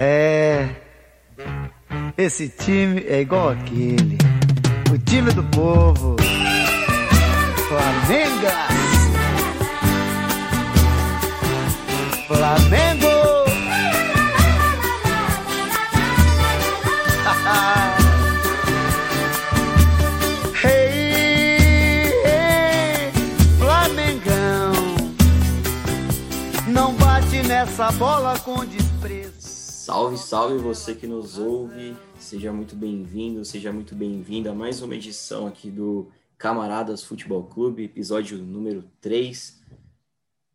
É. Esse time é igual aquele. O time do povo. Flamengo. Flamengo. hey, Flamengão. Não bate nessa bola. Salve, salve você que nos ouve. Seja muito bem-vindo, seja muito bem-vinda a mais uma edição aqui do Camaradas Futebol Clube, episódio número 3.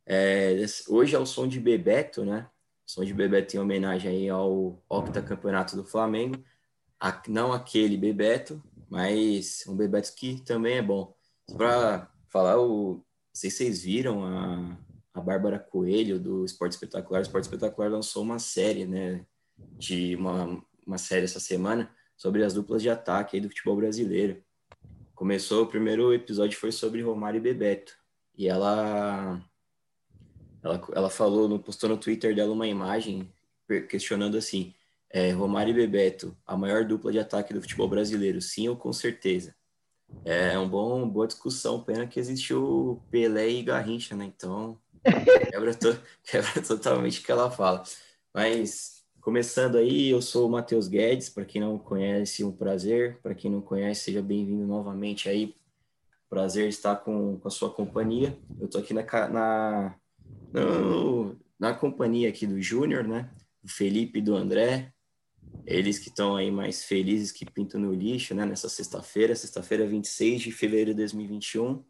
É, hoje é o som de Bebeto, né? O som de Bebeto em homenagem aí ao octacampeonato do Flamengo. A, não aquele Bebeto, mas um Bebeto que também é bom. Para falar, o, não sei se vocês viram a, a Bárbara Coelho do Esporte Espetacular. O Esporte Espetacular lançou uma série, né? De uma, uma série essa semana sobre as duplas de ataque do futebol brasileiro. Começou, o primeiro episódio foi sobre Romário e Bebeto. E ela ela, ela falou, postou no Twitter dela uma imagem questionando assim: é, Romário e Bebeto, a maior dupla de ataque do futebol brasileiro, sim ou com certeza? É um bom, boa discussão, pena que existiu Pelé e Garrincha, né? Então, quebra, to, quebra totalmente o que ela fala. Mas, começando aí, eu sou o Matheus Guedes, para quem não conhece, um prazer. Para quem não conhece, seja bem-vindo novamente aí. Prazer estar com, com a sua companhia. Eu estou aqui na, na, no, na companhia aqui do Júnior, né? Do Felipe e do André. Eles que estão aí mais felizes que pintam no lixo, né? Nessa sexta-feira, sexta-feira, 26 de fevereiro de 2021.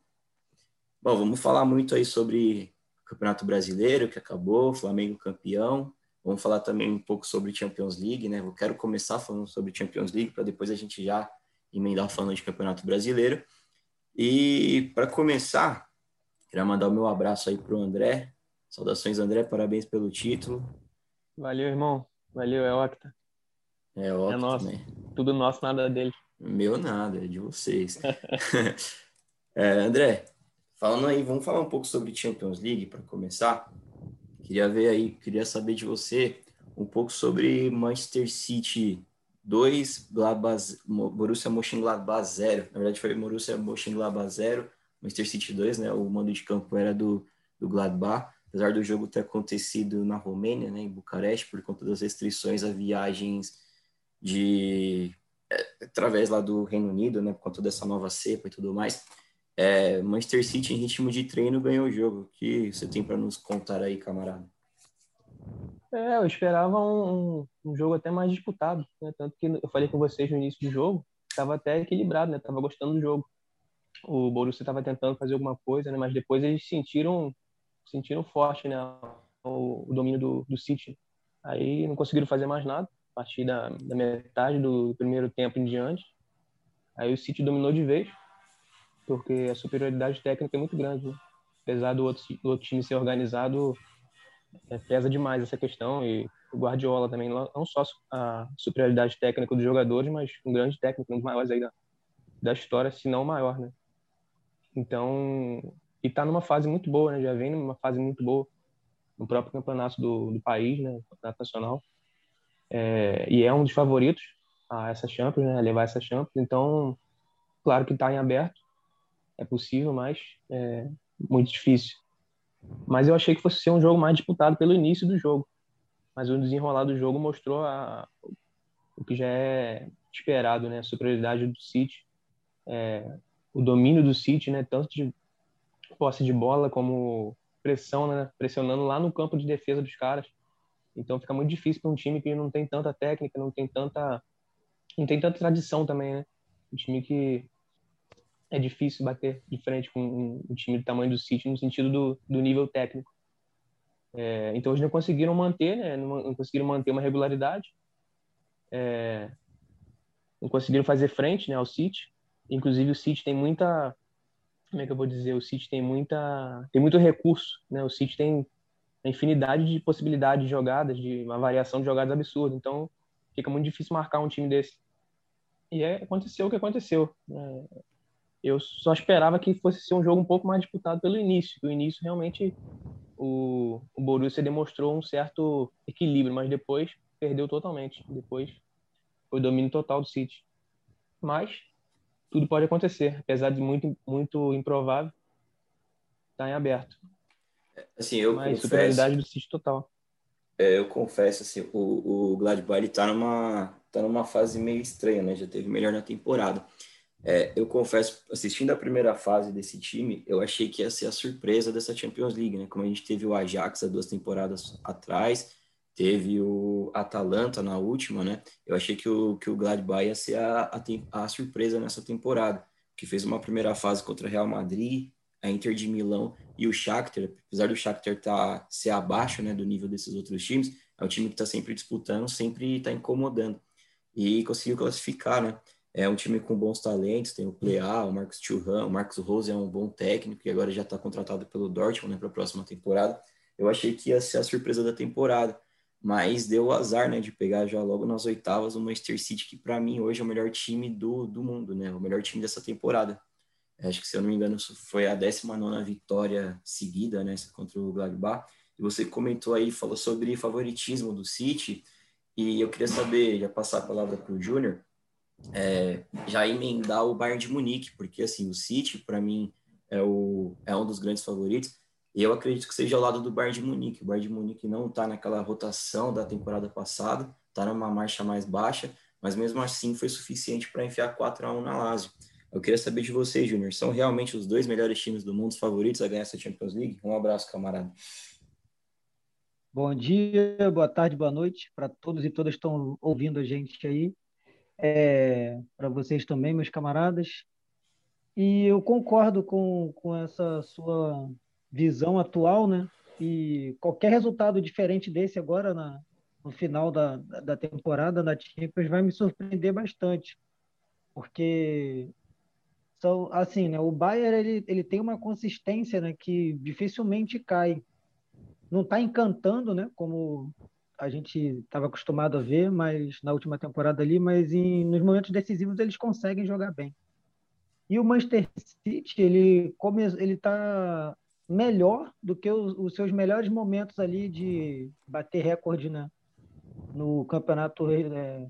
Bom, vamos falar muito aí sobre o Campeonato Brasileiro, que acabou, Flamengo campeão. Vamos falar também um pouco sobre Champions League, né? Eu quero começar falando sobre Champions League, para depois a gente já emendar falando de Campeonato Brasileiro. E para começar, queria mandar o meu abraço aí para o André. Saudações, André, parabéns pelo título. Valeu, irmão. Valeu, é Octa. É Octa, é nosso. né? Tudo nosso, nada dele. Meu nada, é de vocês. é, André, falando aí, vamos falar um pouco sobre Champions League para começar. Queria ver aí, queria saber de você um pouco sobre Manchester City 2, Gladbach, Borussia Mönchengladbach 0. Na verdade foi Borussia Mönchengladbach 0, Manchester City 2, né? O mando de campo era do, do Gladbach. Apesar do jogo ter acontecido na Romênia, né, em Bucareste, por conta das restrições a viagens de é, através lá do Reino Unido, né, por conta dessa nova cepa e tudo mais. É, Manchester City em ritmo de treino ganhou o jogo. O que você tem para nos contar aí, camarada? É, eu esperava um, um, jogo até mais disputado, né? Tanto que eu falei com vocês no início do jogo, estava até equilibrado, né? Tava gostando do jogo. O Borussia estava tentando fazer alguma coisa, né? Mas depois eles sentiram sentiram forte, né? O, o domínio do, do City. Aí não conseguiram fazer mais nada a partir da, da metade do primeiro tempo em diante. Aí o City dominou de vez, porque a superioridade técnica é muito grande. Né? Apesar do outro, do outro time ser organizado, é, pesa demais essa questão. E o Guardiola também, não só a superioridade técnica dos jogadores, mas um grande técnico, um dos maiores aí da, da história, se não o maior, né? Então, e está numa fase muito boa, né? Já vem numa fase muito boa no próprio campeonato do, do país, né? Campeonato nacional. É, e é um dos favoritos a essa Champions, né? A levar essa Champions. Então, claro que está em aberto, é possível, mas é muito difícil. Mas eu achei que fosse ser um jogo mais disputado pelo início do jogo. Mas o desenrolar do jogo mostrou a, o que já é esperado, né? A superioridade do City, é, o domínio do City, né? Tanto de posse de bola como pressão, né? Pressionando lá no campo de defesa dos caras. Então fica muito difícil para um time que não tem tanta técnica, não tem tanta não tem tanta tradição também, né? Um time que é difícil bater de frente com um, um time do tamanho do City no sentido do, do nível técnico. É, então eles não conseguiram manter, né? Não, não conseguiram manter uma regularidade. É, não conseguiram fazer frente, né, ao City. Inclusive o City tem muita como é que eu vou dizer, o City tem muita tem muito recurso, né? O City tem infinidade de possibilidades de jogadas, de uma variação de jogadas absurda. Então, fica muito difícil marcar um time desse. E é, aconteceu o que aconteceu. Né? Eu só esperava que fosse ser um jogo um pouco mais disputado pelo início. O início realmente o, o Borussia demonstrou um certo equilíbrio, mas depois perdeu totalmente. Depois foi domínio total do City. Mas tudo pode acontecer, apesar de muito, muito improvável, está em aberto. Assim, eu Mas confesso, superioridade do City total. é, eu confesso, assim, o, o Gladbach ele tá numa, tá numa fase meio estranha, né? Já teve melhor na temporada. É, eu confesso, assistindo a primeira fase desse time, eu achei que ia ser a surpresa dessa Champions League, né? Como a gente teve o Ajax há duas temporadas atrás, teve o Atalanta na última, né? Eu achei que o, que o Gladbach ia ser a, a, a surpresa nessa temporada, que fez uma primeira fase contra o Real Madrid, a Inter de Milão e o Shakhtar, apesar do Shakhtar tá, ser abaixo, né, do nível desses outros times, é um time que está sempre disputando, sempre está incomodando. E conseguiu classificar, né? É um time com bons talentos, tem o Plea, o Marcos Thuram, o Marcos Rose é um bom técnico e agora já está contratado pelo Dortmund né, para a próxima temporada. Eu achei que ia ser a surpresa da temporada, mas deu o azar né, de pegar já logo nas oitavas o Manchester City, que para mim hoje é o melhor time do, do mundo, né? o melhor time dessa temporada. Acho que, se eu não me engano, foi a 19 vitória seguida né, contra o Gladbach. E você comentou aí, falou sobre favoritismo do City, e eu queria saber, já passar a palavra para o Júnior, é, já emendar o Bayern de Munique, porque assim, o City, para mim, é, o, é um dos grandes favoritos, e eu acredito que seja ao lado do Bayern de Munique. O Bayern de Munique não está naquela rotação da temporada passada, está numa marcha mais baixa, mas mesmo assim foi suficiente para enfiar 4 a 1 na Lazio. Eu queria saber de vocês, Júnior, são realmente os dois melhores times do mundo os favoritos a ganhar essa Champions League? Um abraço, camarada. Bom dia, boa tarde, boa noite para todos e todas que estão ouvindo a gente aí. É, para vocês também, meus camaradas. E eu concordo com, com essa sua visão atual, né? E qualquer resultado diferente desse agora na, no final da, da temporada da Champions vai me surpreender bastante. Porque são assim, né? O Bayern ele, ele tem uma consistência, né, que dificilmente cai. Não está encantando, né, como a gente estava acostumado a ver, mas na última temporada ali, mas em, nos momentos decisivos eles conseguem jogar bem. E o Manchester City, ele come, ele está melhor do que os, os, seus melhores momentos ali de bater recorde né, no campeonato é,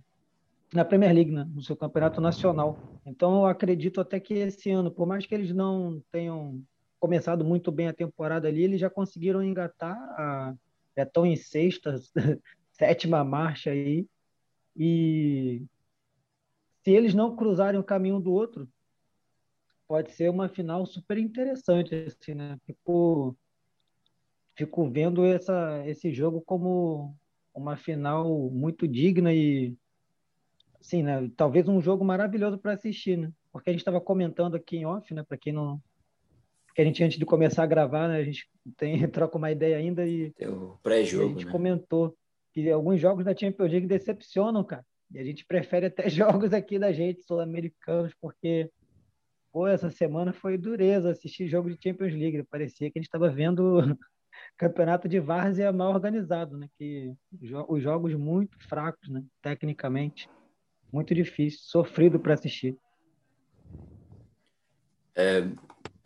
na Premier League, né, no seu campeonato nacional. Então eu acredito até que esse ano, por mais que eles não tenham começado muito bem a temporada ali, eles já conseguiram engatar a já estão em sexta, sétima marcha aí. E se eles não cruzarem o caminho do outro, pode ser uma final super interessante, assim, né? Fico, fico vendo essa, esse jogo como uma final muito digna e, assim, né? Talvez um jogo maravilhoso para assistir, né? Porque a gente estava comentando aqui em off, né? Para quem não que a gente antes de começar a gravar, né, a gente tem troca uma ideia ainda e o pré-jogo, a gente né? comentou que alguns jogos da Champions League decepcionam, cara. E a gente prefere até jogos aqui da gente sul-americanos porque pô, essa semana foi dureza assistir jogo de Champions League, parecia que a gente estava vendo campeonato de várzea mal organizado, né, que os jogos muito fracos, né, tecnicamente, muito difícil, sofrido para assistir. É,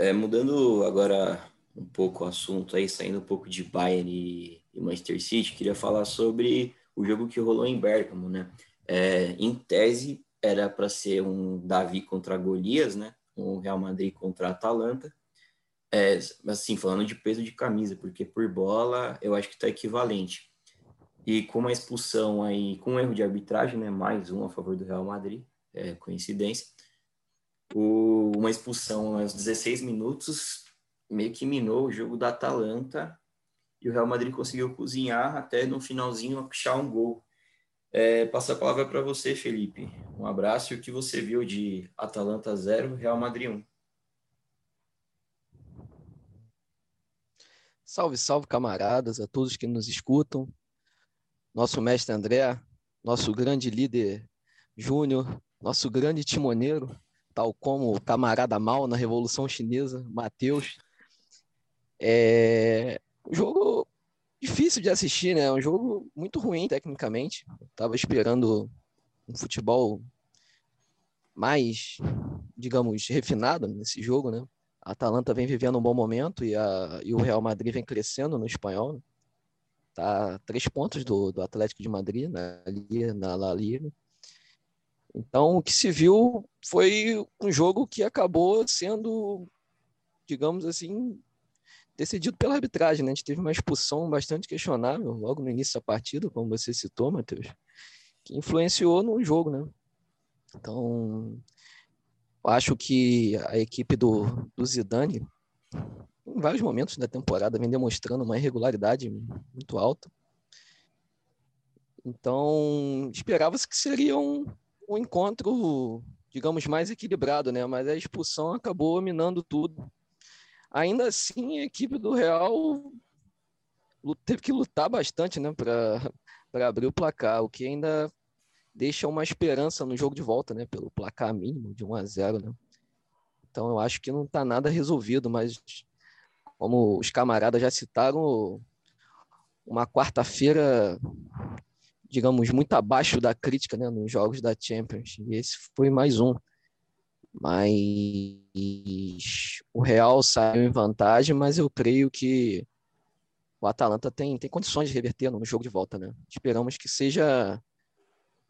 é, mudando agora um pouco o assunto aí, saindo um pouco de Bayern e, e Manchester City, queria falar sobre o jogo que rolou em Bergamo, né? É, em tese, era para ser um Davi contra Golias, né? Um Real Madrid contra Atalanta. É, assim, falando de peso de camisa, porque por bola eu acho que está equivalente. E com uma expulsão aí, com um erro de arbitragem, né? Mais um a favor do Real Madrid, é coincidência o, uma expulsão aos 16 minutos meio que minou o jogo da Atalanta e o Real Madrid conseguiu cozinhar até no finalzinho achar um gol. É, passo a palavra para você, Felipe. Um abraço e o que você viu de Atalanta 0, Real Madrid 1. Salve, salve, camaradas, a todos que nos escutam. Nosso mestre André, nosso grande líder Júnior, nosso grande timoneiro, tal como o camarada mal na Revolução Chinesa, Matheus. É um jogo difícil de assistir, né? Um jogo muito ruim tecnicamente. Estava esperando um futebol mais, digamos, refinado nesse jogo, né? A Atalanta vem vivendo um bom momento e, a, e o Real Madrid vem crescendo no espanhol. Né? Tá três pontos do, do Atlético de Madrid na, na La Liga. Então, o que se viu foi um jogo que acabou sendo, digamos assim, decidido pela arbitragem. Né? A gente teve uma expulsão bastante questionável logo no início da partida, como você citou, Matheus, que influenciou no jogo. Né? Então, acho que a equipe do, do Zidane, em vários momentos da temporada, vem demonstrando uma irregularidade muito alta. Então, esperava-se que seria um, um encontro, digamos, mais equilibrado, né? Mas a expulsão acabou minando tudo. Ainda assim, a equipe do Real teve que lutar bastante, né, para abrir o placar, o que ainda deixa uma esperança no jogo de volta, né, pelo placar mínimo de 1 a 0, né? Então eu acho que não está nada resolvido, mas como os camaradas já citaram, uma quarta-feira, digamos, muito abaixo da crítica, né, nos jogos da Champions. E esse foi mais um. Mas o Real saiu em vantagem, mas eu creio que o Atalanta tem, tem condições de reverter no jogo de volta, né? Esperamos que seja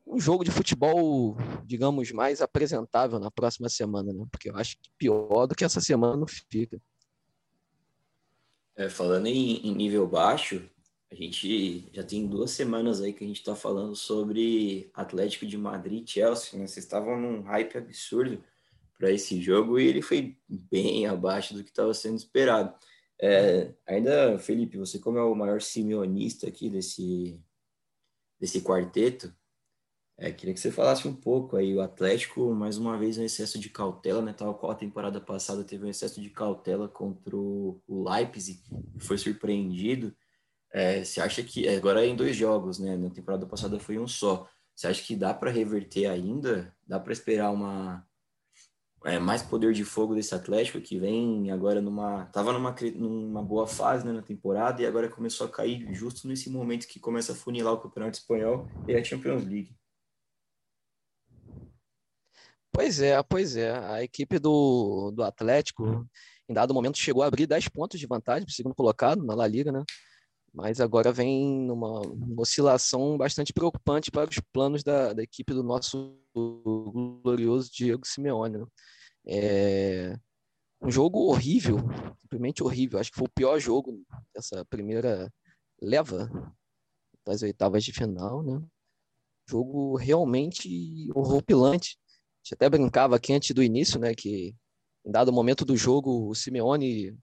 um jogo de futebol, digamos, mais apresentável na próxima semana, né? Porque eu acho que pior do que essa semana não fica. É, falando em, em, nível baixo, a gente já tem duas semanas aí que a gente está falando sobre Atlético de Madrid e Chelsea, né? Vocês estavam num hype absurdo para esse jogo e ele foi bem abaixo do que estava sendo esperado. É, ainda, Felipe, você como é o maior simeonista aqui desse, desse quarteto, é, queria que você falasse um pouco aí, o Atlético, mais uma vez, um excesso de cautela, né? Tal qual a temporada passada teve um excesso de cautela contra o Leipzig, foi surpreendido. É, você acha que, é, agora é em dois jogos, né? Na temporada passada foi um só. Você acha que dá para reverter ainda? Dá para esperar uma é, mais poder de fogo desse Atlético que vem agora numa. Tava numa, numa boa fase né, na temporada e agora começou a cair justo nesse momento que começa a funilar o Campeonato Espanhol e a Champions League. Pois é, pois é. A equipe do, do Atlético, em dado momento, chegou a abrir 10 pontos de vantagem para o segundo colocado na La Liga, né? Mas agora vem numa, uma oscilação bastante preocupante para os planos da, da equipe do nosso glorioso Diego Simeone. Né? É um jogo horrível, simplesmente horrível. Acho que foi o pior jogo dessa primeira leva das oitavas de final, né? Jogo realmente horripilante gente até brincava aqui antes do início, né, que em dado momento do jogo o Simeone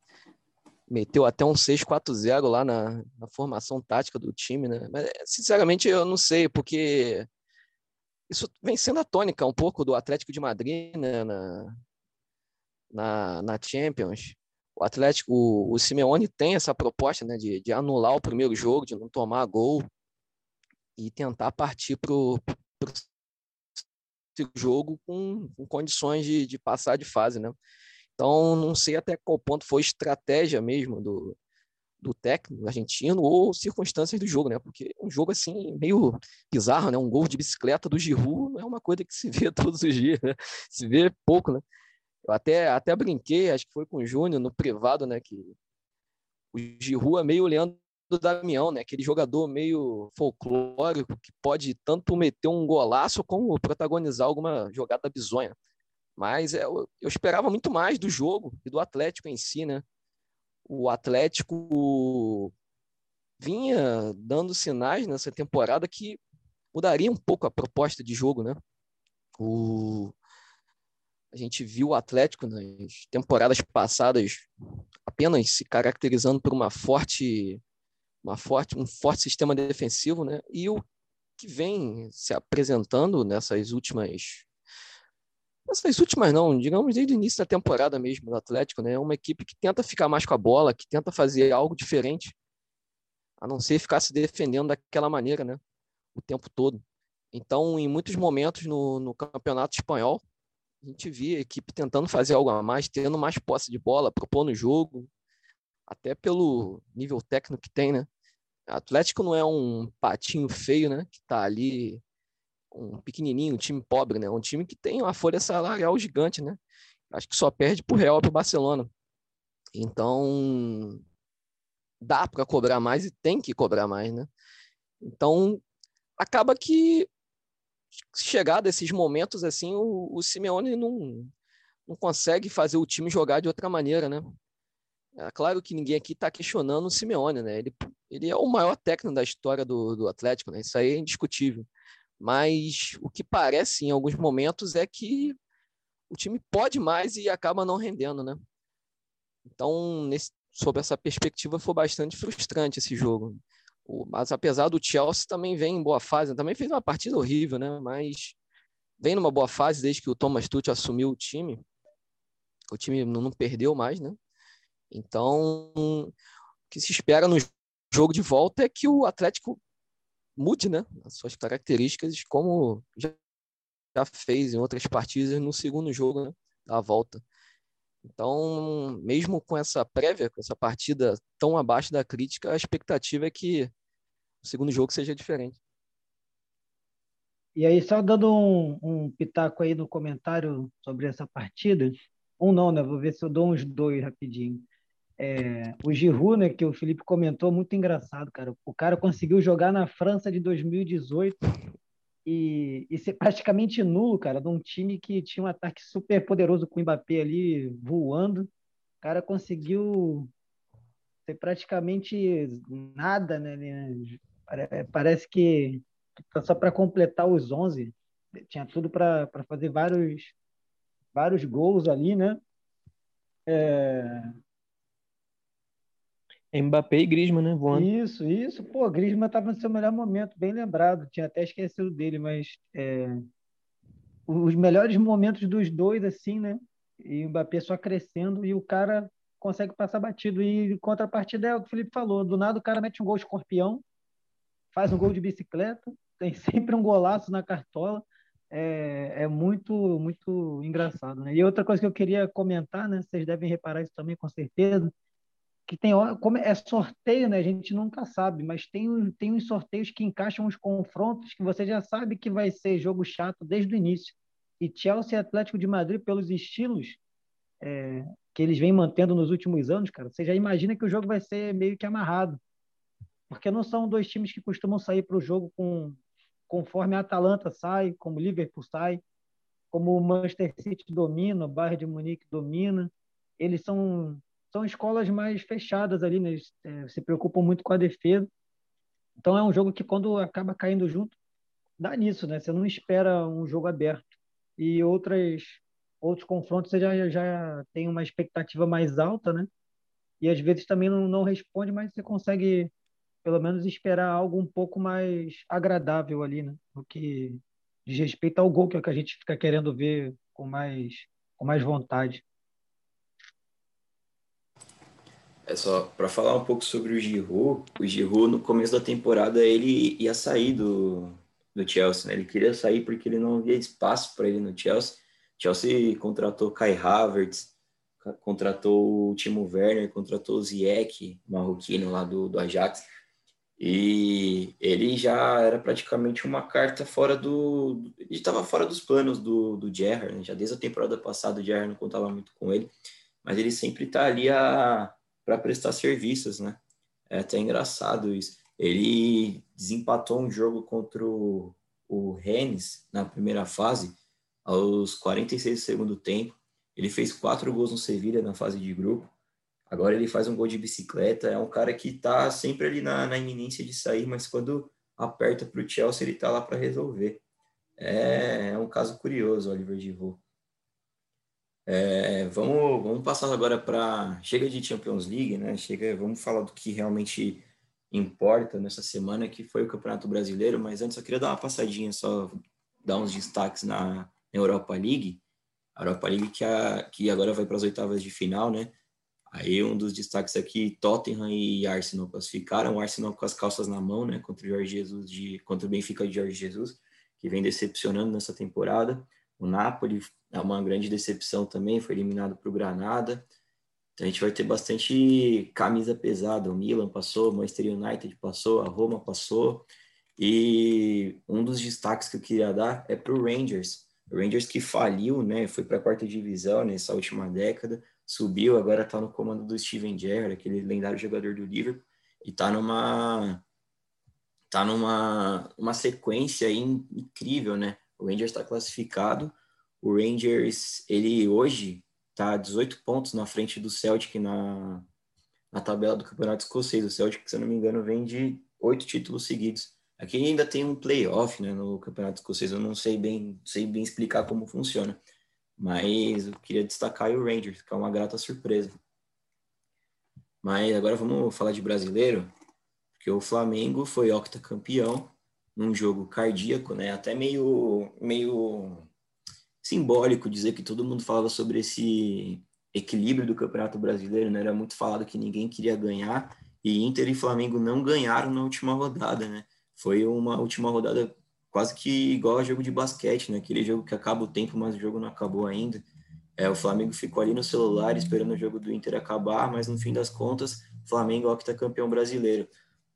meteu até um 6-4-0 lá na, na, formação tática do time, né? Mas sinceramente eu não sei, porque isso vem sendo a tônica um pouco do Atlético de Madrid, né, na, na, na Champions. O Atlético, o, o Simeone tem essa proposta, né, de, de anular o primeiro jogo, de não tomar gol e tentar partir para o jogo com, com condições de, de, passar de fase, né? Então, não sei até qual ponto foi estratégia mesmo do, do técnico argentino ou circunstâncias do jogo, né? Porque um jogo assim meio bizarro, né? Um gol de bicicleta do Giroud não é uma coisa que se vê todos os dias, né? Se vê pouco, né? Eu até, até brinquei, acho que foi com o Júnior no privado, né? Que o Giroud é meio Leandro Damião, né? Aquele jogador meio folclórico que pode tanto meter um golaço como protagonizar alguma jogada bizonha. Mas é, eu, eu esperava muito mais do jogo e do Atlético em si, né? O Atlético vinha dando sinais nessa temporada que mudaria um pouco a proposta de jogo, né? O... A gente viu o Atlético nas temporadas passadas apenas se caracterizando por uma forte uma forte, um forte sistema defensivo, né? E o que vem se apresentando nessas últimas nessas últimas não, digamos desde o início da temporada mesmo do Atlético, né? É uma equipe que tenta ficar mais com a bola, que tenta fazer algo diferente, a não ser ficar se defendendo daquela maneira, né? O tempo todo. Então, em muitos momentos no, no campeonato espanhol, a gente via a equipe tentando fazer algo a mais, tendo mais posse de bola, propondo o jogo, até pelo nível técnico que tem, né? Atlético não é um patinho feio, né? Que tá ali um pequenininho, um time pobre, né? Um time que tem uma folha salarial gigante, né? Acho que só perde pro Real e pro Barcelona. Então, dá para cobrar mais e tem que cobrar mais, né? Então, acaba que chegar desses momentos assim, o, o Simeone não, não consegue fazer o time jogar de outra maneira, né? É claro que ninguém aqui está questionando o Simeone, né? Ele, ele é o maior técnico da história do, do Atlético, né? Isso aí é indiscutível. Mas o que parece em alguns momentos é que o time pode mais e acaba não rendendo, né? Então, nesse, sob essa perspectiva, foi bastante frustrante esse jogo. O, mas apesar do Chelsea também vem em boa fase, também fez uma partida horrível, né? Mas vem numa boa fase desde que o Thomas Tuchel assumiu o time. O time não, não perdeu mais, né? Então, o que se espera no jogo de volta é que o Atlético mude, né? As suas características, como já, já fez em outras partidas no segundo jogo, né? Da volta. Então, mesmo com essa prévia, com essa partida tão abaixo da crítica, a expectativa é que o segundo jogo seja diferente. E aí, só dando um, um pitaco aí no comentário sobre essa partida, um não, né? Vou ver se eu dou uns dois rapidinho. É, o Giroud, né, que o Felipe comentou, muito engraçado, cara. O cara conseguiu jogar na França de 2018 e, e ser praticamente nulo, cara, de um time que tinha um ataque super poderoso com o Mbappé ali voando. O cara conseguiu ser praticamente nada, né? Parece que só para completar os 11, tinha tudo para fazer vários vários gols ali, né? É, Mbappé e Griezmann, né? Voando. Isso, isso. Pô, Griezmann estava no seu melhor momento, bem lembrado. Tinha até esquecido dele, mas é, os melhores momentos dos dois, assim, né? E o Mbappé só crescendo e o cara consegue passar batido. E contrapartida é o que o Felipe falou. Do nada o cara mete um gol escorpião, faz um gol de bicicleta, tem sempre um golaço na cartola. É, é muito, muito engraçado, né? E outra coisa que eu queria comentar, né? Vocês devem reparar isso também, com certeza que tem como é sorteio, né? A gente nunca sabe, mas tem, tem uns sorteios que encaixam os confrontos que você já sabe que vai ser jogo chato desde o início. E Chelsea e Atlético de Madrid, pelos estilos é, que eles vêm mantendo nos últimos anos, cara, você já imagina que o jogo vai ser meio que amarrado. Porque não são dois times que costumam sair para o jogo com, conforme a Atalanta sai, como o Liverpool sai, como o Manchester City domina, o Bayern de Munique domina. Eles são são escolas mais fechadas ali, né? Eles, é, se preocupam muito com a defesa. Então é um jogo que quando acaba caindo junto, dá nisso, né? Você não espera um jogo aberto. E outras outros confrontos você já, já tem uma expectativa mais alta, né? E às vezes também não, não responde, mas você consegue pelo menos esperar algo um pouco mais agradável ali, né? O que diz respeito ao gol, que é o que a gente fica querendo ver com mais, com mais vontade. É só para falar um pouco sobre o Giroud. O Giroud no começo da temporada ele ia sair do, do Chelsea, né? Ele queria sair porque ele não havia espaço para ele no Chelsea. Chelsea contratou Kai Havertz, contratou o Timo Werner, contratou o Ziyech, marroquino lá do, do Ajax. E ele já era praticamente uma carta fora do. Ele estava fora dos planos do, do Gerrard, né? Já desde a temporada passada o Gerrard não contava muito com ele, mas ele sempre está ali a para prestar serviços, né? É até engraçado isso. Ele desempatou um jogo contra o, o Rennes na primeira fase, aos 46 do segundo tempo. Ele fez quatro gols no Sevilha na fase de grupo. Agora ele faz um gol de bicicleta. É um cara que está sempre ali na, na iminência de sair, mas quando aperta para o Chelsea, ele está lá para resolver. É, é, um caso curioso, Oliver Giroud. É, vamos, vamos passar agora para. Chega de Champions League, né? Chega, vamos falar do que realmente importa nessa semana, que foi o Campeonato Brasileiro. Mas antes eu queria dar uma passadinha, só dar uns destaques na, Europa League. A Europa League que, a, que agora vai para as oitavas de final, né? Aí um dos destaques aqui, Tottenham e Arsenal classificaram. O Arsenal com as calças na mão, né? Contra o Jorge Jesus de, contra o Benfica de Jorge Jesus, que vem decepcionando nessa temporada. O Napoli é uma grande decepção também, foi eliminado para o Granada. Então a gente vai ter bastante camisa pesada. O Milan passou, o Manchester United passou, a Roma passou. E um dos destaques que eu queria dar é para o Rangers. O Rangers que faliu, né? Foi para a quarta divisão nessa última década, subiu, agora está no comando do Steven Gerrard, aquele lendário jogador do Liverpool. e tá numa tá numa uma sequência incrível, né? O Rangers está classificado, o Rangers ele hoje tá 18 pontos na frente do Celtic na, na tabela do Campeonato Escocês. O Celtic, se eu não me engano, vem de oito títulos seguidos. Aqui ainda tem um playoff né, no Campeonato Escocês, eu não sei bem, sei bem explicar como funciona. Mas eu queria destacar o Rangers, que é uma grata surpresa. Mas agora vamos falar de brasileiro, porque o Flamengo foi octacampeão num jogo cardíaco, né? Até meio, meio simbólico dizer que todo mundo falava sobre esse equilíbrio do Campeonato Brasileiro, né? Era muito falado que ninguém queria ganhar e Inter e Flamengo não ganharam na última rodada, né? Foi uma última rodada quase que igual a jogo de basquete, né? Aquele jogo que acaba o tempo, mas o jogo não acabou ainda. É, o Flamengo ficou ali no celular esperando o jogo do Inter acabar, mas no fim das contas, Flamengo é campeão brasileiro.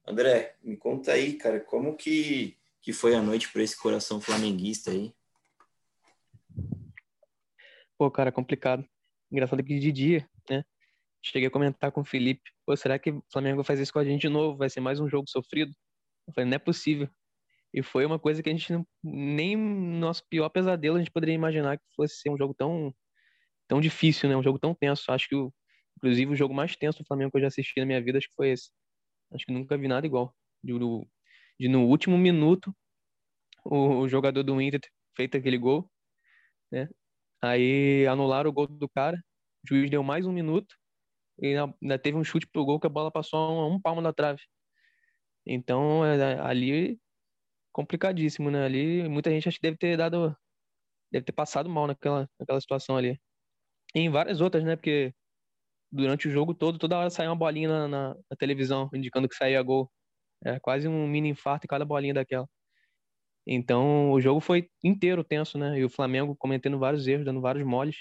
André, me conta aí, cara, como que, que foi a noite para esse coração flamenguista aí? Pô, cara, complicado. Engraçado que de dia, né? Cheguei a comentar com o Felipe, pô, será que o Flamengo vai fazer isso com a gente de novo? Vai ser mais um jogo sofrido? Eu falei, não é possível. E foi uma coisa que a gente não, nem no nosso pior pesadelo a gente poderia imaginar que fosse ser um jogo tão tão difícil, né? Um jogo tão tenso. Acho que, o, inclusive, o jogo mais tenso do Flamengo que eu já assisti na minha vida, acho que foi esse. Acho que nunca vi nada igual. De, de no último minuto, o, o, jogador do Inter feito aquele gol, né? Aí anularam o gol do cara, o juiz deu mais um minuto e ainda teve um chute pro gol que a bola passou a um, um palmo da trave. Então, é, ali complicadíssimo, né? Ali muita gente acho que deve ter dado deve ter passado mal naquela, naquela situação ali em várias outras, né? Porque durante o jogo todo, toda hora saía uma bolinha na, na, na televisão, indicando que saía gol. É quase um mini infarto em cada bolinha daquela. Então, o jogo foi inteiro tenso, né? E o Flamengo cometendo vários erros, dando vários moles.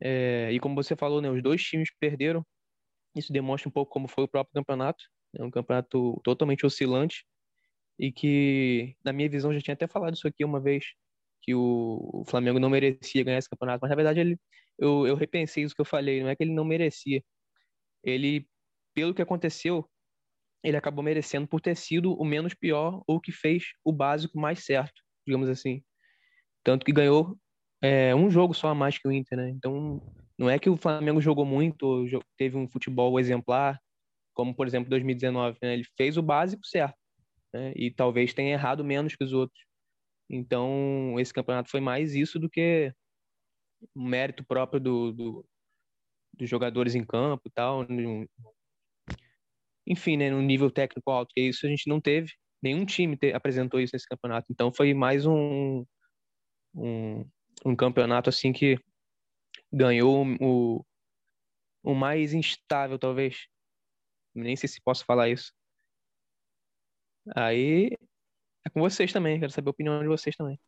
É, e como você falou, né? Os dois times perderam. Isso demonstra um pouco como foi o próprio campeonato. É um campeonato totalmente oscilante. E que, na minha visão, já tinha até falado isso aqui uma vez, que o, Flamengo não merecia ganhar esse campeonato. Mas, na verdade, ele, eu, eu repensei isso que eu falei. Não é que ele não merecia. Ele, pelo que aconteceu, ele acabou merecendo por ter sido o menos pior ou que fez o básico mais certo, digamos assim. Tanto que ganhou é, um jogo só a mais que o Inter, né? Então, não é que o Flamengo jogou muito, teve um futebol exemplar, como, por exemplo, 2019. Né? Ele fez o básico certo, né? E talvez tenha errado menos que os outros. Então, esse campeonato foi mais isso do que mérito próprio do, do, dos jogadores em campo e tal. Enfim, né, no nível técnico alto, que isso a gente não teve. Nenhum time te, apresentou isso nesse campeonato. Então foi mais um, um, um campeonato assim que ganhou o, o mais instável, talvez. Nem sei se posso falar isso. Aí é com vocês também, quero saber a opinião de vocês também.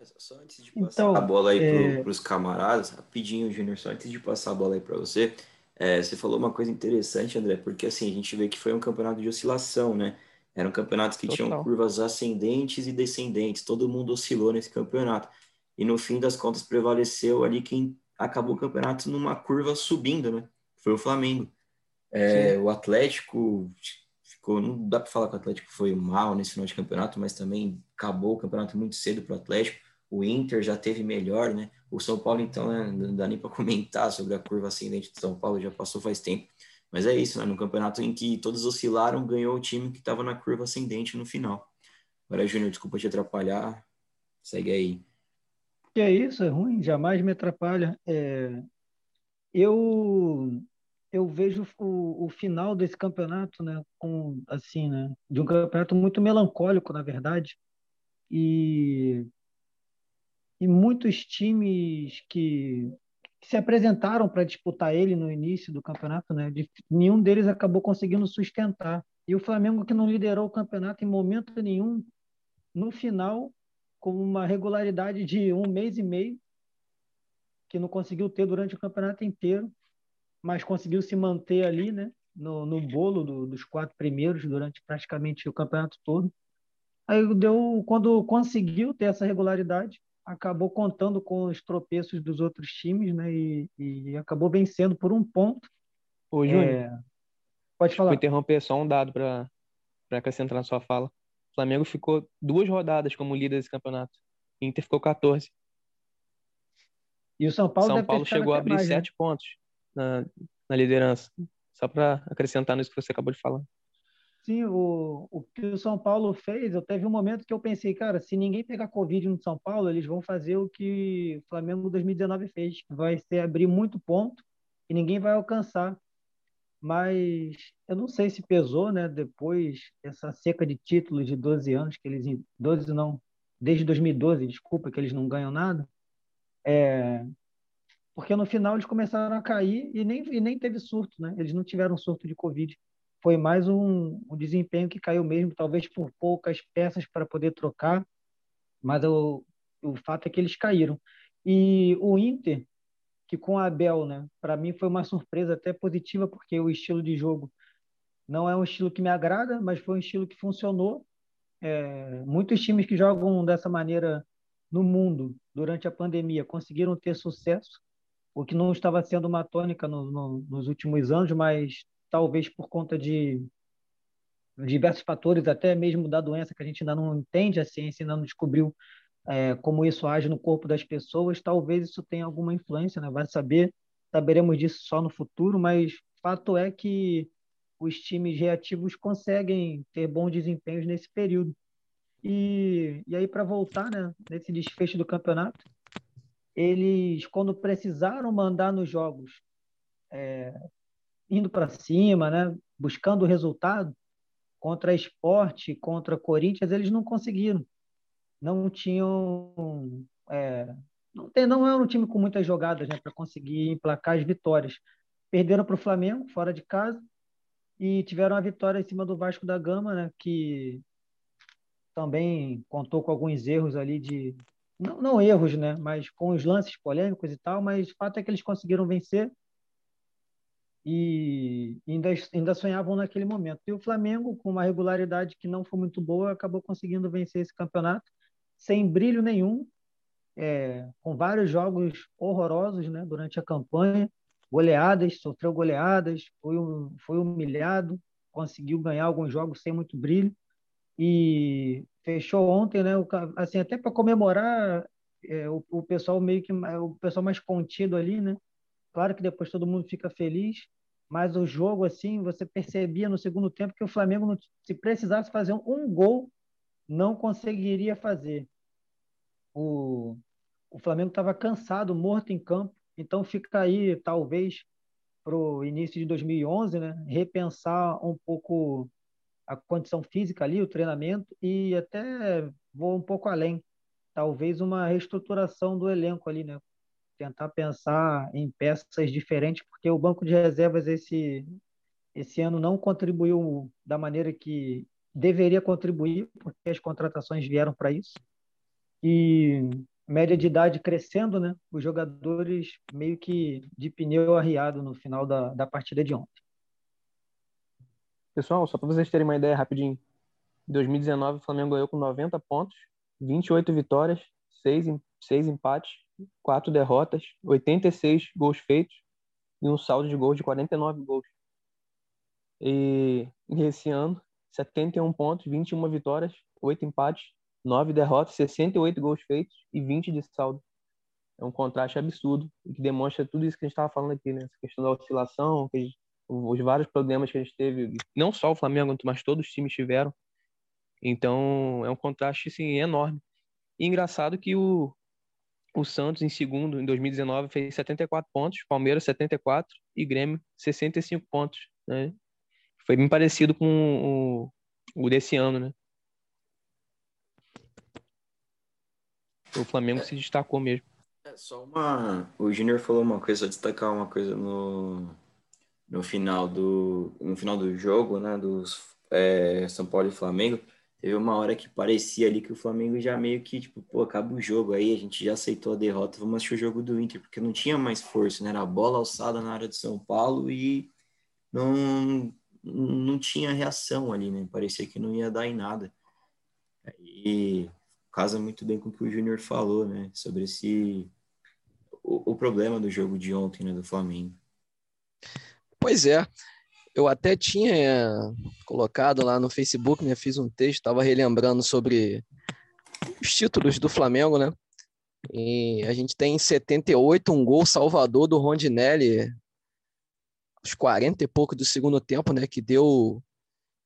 É, só antes de passar então, a bola aí é... para os camaradas, rapidinho, Júnior, só antes de passar a bola aí para você, é, você falou uma coisa interessante, André, porque assim, a gente vê que foi um campeonato de oscilação, né? Eram campeonatos que Total. tinham curvas ascendentes e descendentes, todo mundo oscilou nesse campeonato. E no fim das contas prevaleceu ali quem acabou o campeonato numa curva subindo, né? Foi o Flamengo. É, o Atlético ficou, não dá para falar que o Atlético foi mal nesse final de campeonato, mas também acabou o campeonato muito cedo para o Atlético o Inter já teve melhor, né? O São Paulo, então, né, não dá nem para comentar sobre a curva ascendente do São Paulo, já passou faz tempo. Mas é isso, né? No campeonato em que todos oscilaram, ganhou o time que estava na curva ascendente no final. Agora, Júnior, desculpa te atrapalhar. Segue aí. Que é isso, é ruim, jamais me atrapalha. É... Eu eu vejo o, o final desse campeonato, né, com assim, né, de um campeonato muito melancólico, na verdade. E e muitos times que, que se apresentaram para disputar ele no início do campeonato, né? De, nenhum deles acabou conseguindo sustentar. E o Flamengo, que não liderou o campeonato em momento nenhum, no final, com uma regularidade de um mês e meio, que não conseguiu ter durante o campeonato inteiro, mas conseguiu se manter ali, né? No, no bolo do, dos quatro primeiros durante praticamente o campeonato todo. Aí deu, quando conseguiu ter essa regularidade, acabou contando com os tropeços dos outros times, né? E, e acabou vencendo por um ponto. Ô, Júnior, é... Pode falar. Vou interromper só um dado para acrescentar na sua fala. O Flamengo ficou duas rodadas como líder desse campeonato. Inter ficou 14. E o São Paulo, São Paulo chegou a abrir mais, né? sete né? pontos na, na liderança. Só para acrescentar nisso que você acabou de falar. Sim, o, o que o São Paulo fez, eu teve um momento que eu pensei, cara, se ninguém pegar Covid no São Paulo, eles vão fazer o que o Flamengo 2019 fez, vai ser abrir muito ponto e ninguém vai alcançar. Mas eu não sei se pesou, né, depois essa seca de títulos de 12 anos que eles 12 não, desde 2012, desculpa, que eles não ganham nada. É, porque no final eles começaram a cair e nem, e nem teve surto, né? Eles não tiveram surto de Covid. Foi mais um, um desempenho que caiu mesmo, talvez por poucas peças para poder trocar, mas o, o fato é que eles caíram. E o Inter, que com a Abel, né? Para mim foi uma surpresa até positiva, porque o estilo de jogo não é um estilo que me agrada, mas foi um estilo que funcionou. É, muitos times que jogam dessa maneira no mundo durante a pandemia conseguiram ter sucesso o que não estava sendo uma tônica no, no, nos últimos anos, mas talvez por conta de diversos fatores, até mesmo da doença que a gente ainda não entende, a ciência ainda não descobriu é, como isso age no corpo das pessoas, talvez isso tenha alguma influência, né? Vai saber, saberemos disso só no futuro, mas fato é que os times reativos conseguem ter bons desempenhos nesse período. E, e aí, para voltar né, nesse desfecho do campeonato, eles, quando precisaram mandar nos jogos, é, indo para cima, né, buscando o resultado, contra esporte, contra Corinthians, eles não conseguiram. Não tinham. É, não, tem, não era um time com muitas jogadas né, para conseguir emplacar as vitórias. Perderam para o Flamengo, fora de casa, e tiveram a vitória em cima do Vasco da Gama, né, que também contou com alguns erros ali de, não, não, erros, né? Mas com os lances polêmicos e tal, mas o fato é que eles conseguiram vencer e ainda, ainda sonhavam naquele momento. E o Flamengo, com uma regularidade que não foi muito boa, acabou conseguindo vencer esse campeonato sem brilho nenhum, é, com vários jogos horrorosos né, durante a campanha, goleadas, sofreu goleadas, foi, foi humilhado, conseguiu ganhar alguns jogos sem muito brilho e fechou ontem, né? Assim, até para comemorar, é, o, o, pessoal meio que o pessoal mais contido ali, né? Claro que depois todo mundo fica feliz, mas o jogo assim, você percebia no segundo tempo que o Flamengo, se precisasse fazer um, um gol, não conseguiria fazer. O, o Flamengo estava cansado, morto em campo, então fica aí talvez para o início de 2011, né? Repensar um pouco a condição física ali, o treinamento e até vou um pouco além, talvez uma reestruturação do elenco ali, né? Tentar pensar em peças diferentes, porque o banco de reservas esse esse ano não contribuiu da maneira que deveria contribuir, porque as contratações vieram para isso. E média de idade crescendo, né? Os jogadores meio que de pneu arriado no final da, da partida de ontem. Pessoal, só para vocês terem uma ideia rapidinho. Em 2019, o Flamengo ganhou com 90 pontos, 28 vitórias, 6, 6 empates, 4 derrotas, 86 gols feitos e um saldo de gols de 49 gols. E esse ano, 71 pontos, 21 vitórias, 8 empates, 9 derrotas, 68 gols feitos e 20 de saldo. É um contraste absurdo que demonstra tudo isso que a gente estava falando aqui, né? Essa questão da oscilação, que os vários problemas que a gente teve, não só o Flamengo, mas todos os times tiveram. Então, é um contraste sim, enorme. E engraçado que o, o Santos, em segundo, em 2019, fez 74 pontos, Palmeiras 74 e Grêmio 65 pontos. Né? Foi bem parecido com o, o desse ano, né? O Flamengo se destacou mesmo. É só uma. O Júnior falou uma coisa, destacar uma coisa no no final do, no final do jogo, né, dos é, São Paulo e Flamengo, teve uma hora que parecia ali que o Flamengo já meio que, tipo, pô, acaba o jogo aí, a gente já aceitou a derrota, vamos assistir o jogo do Inter, porque não tinha mais força, né, era bola alçada na área de São Paulo e não, não tinha reação ali, né, parecia que não ia dar em nada. E casa muito bem com o que o Júnior falou, né, sobre esse, o, o problema do jogo de ontem, né, do Flamengo. Pois é. Eu até tinha é, colocado lá no Facebook, né? Fiz um texto, estava relembrando sobre os títulos do Flamengo, né? E a gente tem em 78 um gol salvador do Rondinelli, aos 40 e pouco do segundo tempo, né? Que deu,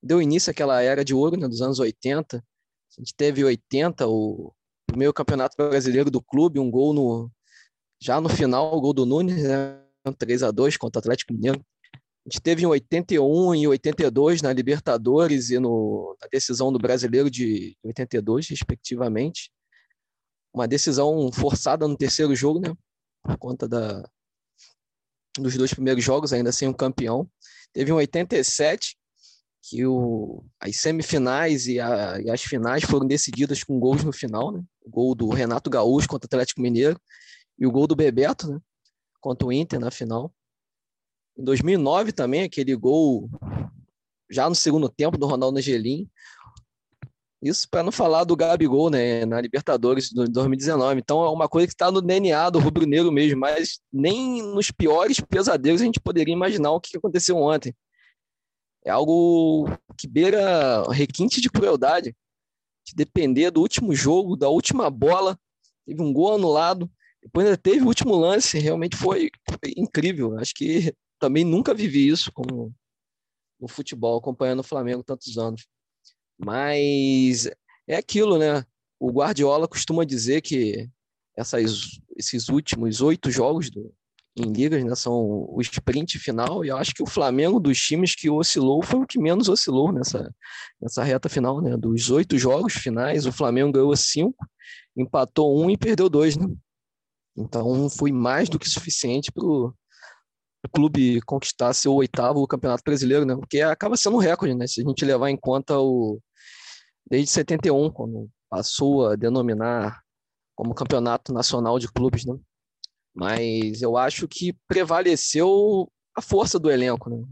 deu início àquela era de ouro, né? Dos anos 80. A gente teve 80, o primeiro campeonato brasileiro do clube, um gol no já no final, o gol do Nunes, né? 3 a 2 contra o Atlético Mineiro. A gente teve em 81 e 82 na Libertadores e no, na decisão do Brasileiro de 82, respectivamente. Uma decisão forçada no terceiro jogo, né? Por conta da, dos dois primeiros jogos, ainda sem um campeão. Teve em 87, que o, as semifinais e, a, e, as finais foram decididas com gols no final, né? O gol do Renato Gaúcho contra o Atlético Mineiro e o gol do Bebeto, né? Contra o Inter na final. Em 2009 também, aquele gol já no segundo tempo do Ronaldo Angelim. Isso para não falar do Gabigol, né, na Libertadores de 2019. Então é uma coisa que está no DNA do rubro-negro mesmo, mas nem nos piores pesadelos a gente poderia imaginar o que aconteceu ontem. É algo que beira requinte de crueldade, de depender do último jogo, da última bola, teve um gol anulado, depois ainda teve o último lance, realmente foi incrível. Acho que também nunca vivi isso como no futebol, acompanhando o Flamengo tantos anos. Mas é aquilo, né? O Guardiola costuma dizer que essas, esses últimos oito jogos do, em ligas né, são o sprint final, e eu acho que o Flamengo, dos times que oscilou, foi o que menos oscilou nessa, nessa reta final. Né? Dos oito jogos finais, o Flamengo ganhou cinco, empatou um e perdeu dois. Né? Então foi mais do que suficiente para o clube conquistar seu oitavo campeonato brasileiro, né? Porque acaba sendo um recorde, né? Se a gente levar em conta o desde 71, quando passou a denominar como campeonato nacional de clubes, né? Mas eu acho que prevaleceu a força do elenco, né?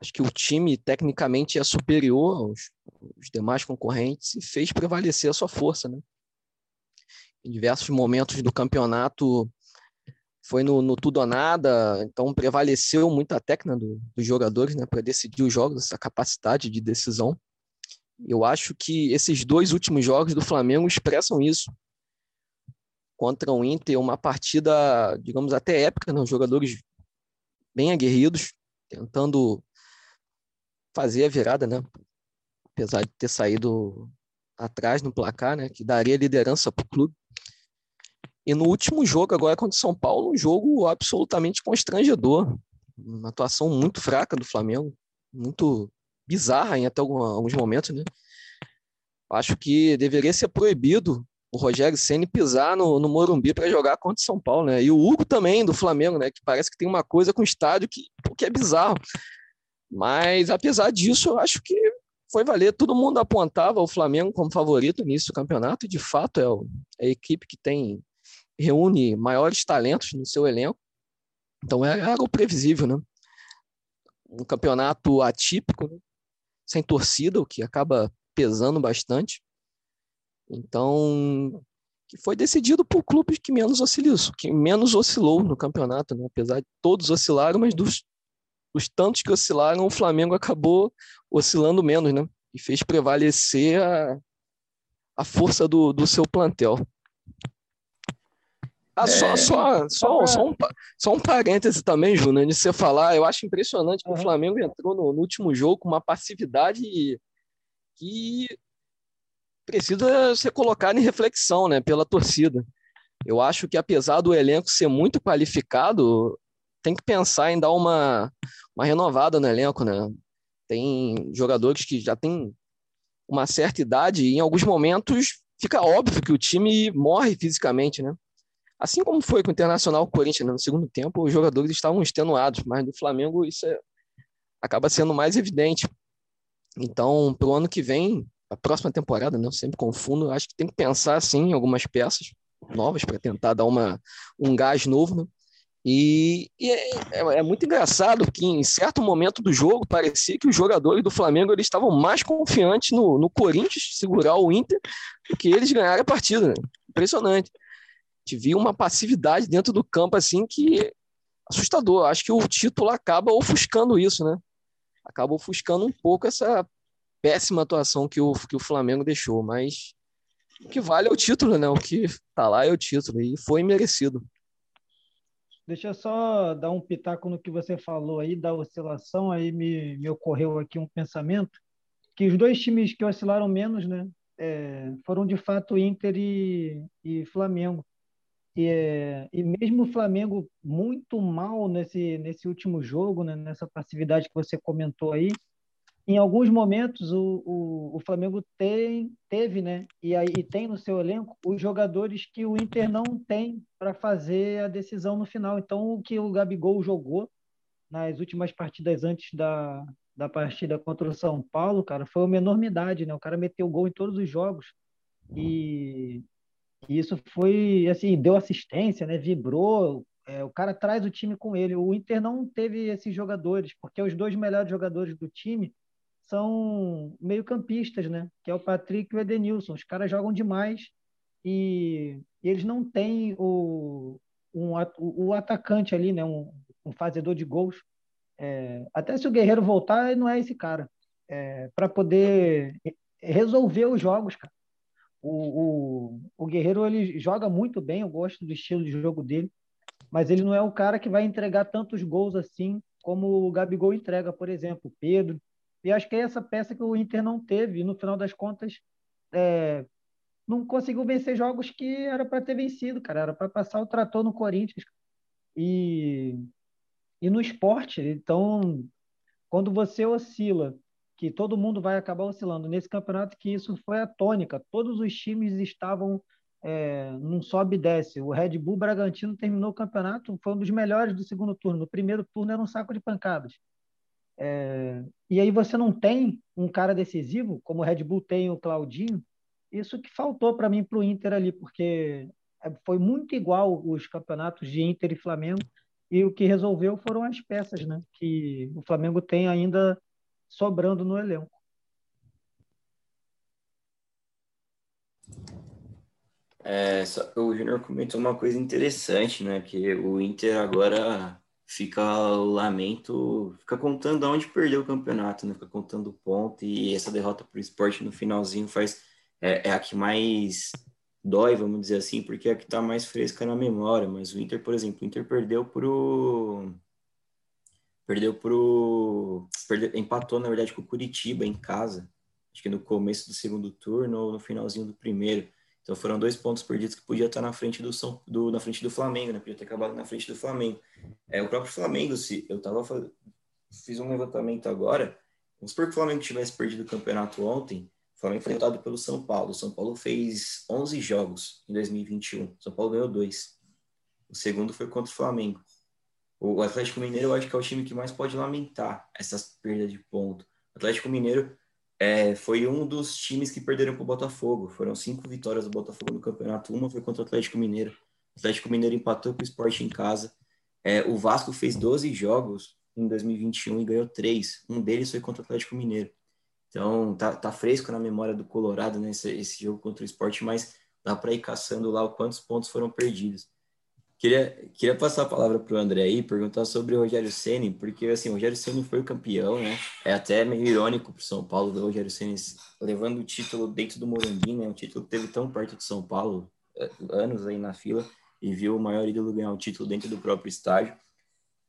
Acho que o time tecnicamente é superior aos, aos demais concorrentes e fez prevalecer a sua força, né? Em diversos momentos do campeonato foi no, no, tudo ou nada, então prevaleceu muito a técnica do, dos jogadores né, para decidir os jogos, essa capacidade de decisão. Eu acho que esses dois últimos jogos do Flamengo expressam isso. Contra o Inter, uma partida, digamos, até épica, né, jogadores bem aguerridos, tentando fazer a virada, né? apesar de ter saído atrás no placar, né, que daria liderança para o clube. E no último jogo, agora contra o São Paulo, um jogo absolutamente constrangedor. Uma atuação muito fraca do Flamengo, muito bizarra em até alguns momentos, né? Acho que deveria ser proibido o Rogério Ceni pisar no, no Morumbi para jogar contra o São Paulo, né? E o Hugo também do Flamengo, né? Que parece que tem uma coisa com o estádio que, que é bizarro. Mas apesar disso, eu acho que foi valer. Todo mundo apontava o Flamengo como favorito no início do campeonato e de fato é, é a equipe que tem reúne maiores talentos no seu elenco. Então é algo previsível, né? Um campeonato atípico, né? sem torcida, o que acaba pesando bastante. Então, que foi decidido por clubes que menos oscilou, que menos oscilou no campeonato, né? apesar de todos oscilaram, mas dos, dos tantos que oscilaram, o Flamengo acabou oscilando menos, né? E fez prevalecer a, a força do, do seu plantel. Ah, só, é, só, só, só, um, só um parêntese também, Júnior, de você falar, eu acho impressionante que uhum. o Flamengo entrou no, no, último jogo com uma passividade que precisa ser colocada em reflexão né, pela torcida. Eu acho que apesar do elenco ser muito qualificado, tem que pensar em dar uma, uma renovada no elenco, né? Tem jogadores que já têm uma certa idade e em alguns momentos fica óbvio que o time morre fisicamente, né? Assim como foi com o Internacional Corinthians, né? no segundo tempo, os jogadores estavam extenuados, mas no Flamengo isso é, acaba sendo mais evidente. Então, para o ano que vem, a próxima temporada, né? eu sempre confundo, acho que tem que pensar assim, em algumas peças novas para tentar dar uma, um gás novo. Né? E, e é, é, é, muito engraçado que em certo momento do jogo parecia que os jogadores do Flamengo eles estavam mais confiantes no, no Corinthians segurar o Inter do que eles ganharem a partida. Né? Impressionante viu uma passividade dentro do campo assim que assustador. Acho que o título acaba ofuscando isso, né? acabou ofuscando um pouco essa péssima atuação que o, que o Flamengo deixou, mas o que vale é o título, né? O que tá lá é o título, e foi merecido. Deixa eu só dar um pitaco no que você falou aí da oscilação, aí me, me ocorreu aqui um pensamento, que os dois times que oscilaram menos, né, é, foram de fato Inter e, e Flamengo. E, é, e mesmo o Flamengo muito mal nesse, nesse último jogo, né, nessa passividade que você comentou aí, em alguns momentos o, o, o, Flamengo tem, teve, né, e e tem no seu elenco os jogadores que o Inter não tem para fazer a decisão no final. Então, o que o Gabigol jogou nas últimas partidas antes da, da partida contra o São Paulo, cara, foi uma enormidade, né? O cara meteu gol em todos os jogos e, e isso foi, assim, deu assistência, né? Vibrou, é, o cara traz o time com ele. O Inter não teve esses jogadores, porque os dois melhores jogadores do time são meio-campistas, né? Que é o Patrick e o Edenilson. Os caras jogam demais e, e eles não têm o, um, o, atacante ali, né? Um, um fazedor de gols. É, até se o Guerreiro voltar, não é esse cara. É, para poder resolver os jogos, cara. O, o, o Guerreiro ele joga muito bem, eu gosto do estilo de jogo dele, mas ele não é o cara que vai entregar tantos gols assim como o Gabigol entrega, por exemplo, o Pedro. E acho que é essa peça que o Inter não teve, e no final das contas, é, não conseguiu vencer jogos que era para ter vencido, cara. Era para passar o trator no Corinthians. E, e no esporte, então, quando você oscila, que todo mundo vai acabar oscilando nesse campeonato, que isso foi a tônica. Todos os times estavam é, num sobe e desce. O Red Bull Bragantino terminou o campeonato, foi um dos melhores do segundo turno. No primeiro turno era um saco de pancadas. É, e aí você não tem um cara decisivo, como o Red Bull tem o Claudinho, isso que faltou para mim para o Inter ali, porque é, foi muito igual os campeonatos de Inter e Flamengo, e o que resolveu foram as peças né, que o Flamengo tem ainda sobrando no elenco. É, o Júnior comentou uma coisa interessante, né? Que o Inter agora fica o lamento, fica contando aonde perdeu o campeonato, né? Fica contando ponto e essa derrota para o esporte no finalzinho faz é, é, a que mais dói, vamos dizer assim, porque é a que está mais fresca na memória. Mas o Inter, por exemplo, o Inter perdeu pro perdeu pro perdeu, empatou na verdade com o Curitiba em casa, acho que no começo do segundo turno ou no finalzinho do primeiro. Então foram dois pontos perdidos que podia estar na frente do, São, do na frente do Flamengo, né? Podia ter acabado na frente do Flamengo. É o próprio Flamengo, se eu tava fiz um levantamento agora, vamos supor que o Flamengo tivesse perdido o campeonato ontem, o Flamengo foi derrotado pelo São Paulo. O São Paulo fez 11 jogos em 2021. O São Paulo ganhou dois. O segundo foi contra o Flamengo. O Atlético Mineiro eu acho que é o time que mais pode lamentar essas perdas de ponto. O Atlético Mineiro é, foi um dos times que perderam para o Botafogo. Foram cinco vitórias do Botafogo no campeonato. Uma foi contra o Atlético Mineiro. O Atlético Mineiro empatou com o Sport em casa. É, o Vasco fez 12 jogos em 2021 e ganhou três. Um deles foi contra o Atlético Mineiro. Então, tá, tá fresco na memória do Colorado né, esse, esse jogo contra o Sport, mas dá para ir caçando lá quantos pontos foram perdidos. Queria, queria passar a palavra para o André aí, perguntar sobre o Rogério Ceni, porque assim, o Rogério Ceni foi o campeão, né? É até meio irônico para o São Paulo do Rogério Ceni levando o título dentro do Morumbi, né? Um título que teve tão perto de São Paulo, é, anos aí na fila, e viu o maior ídolo ganhar o título dentro do próprio estádio.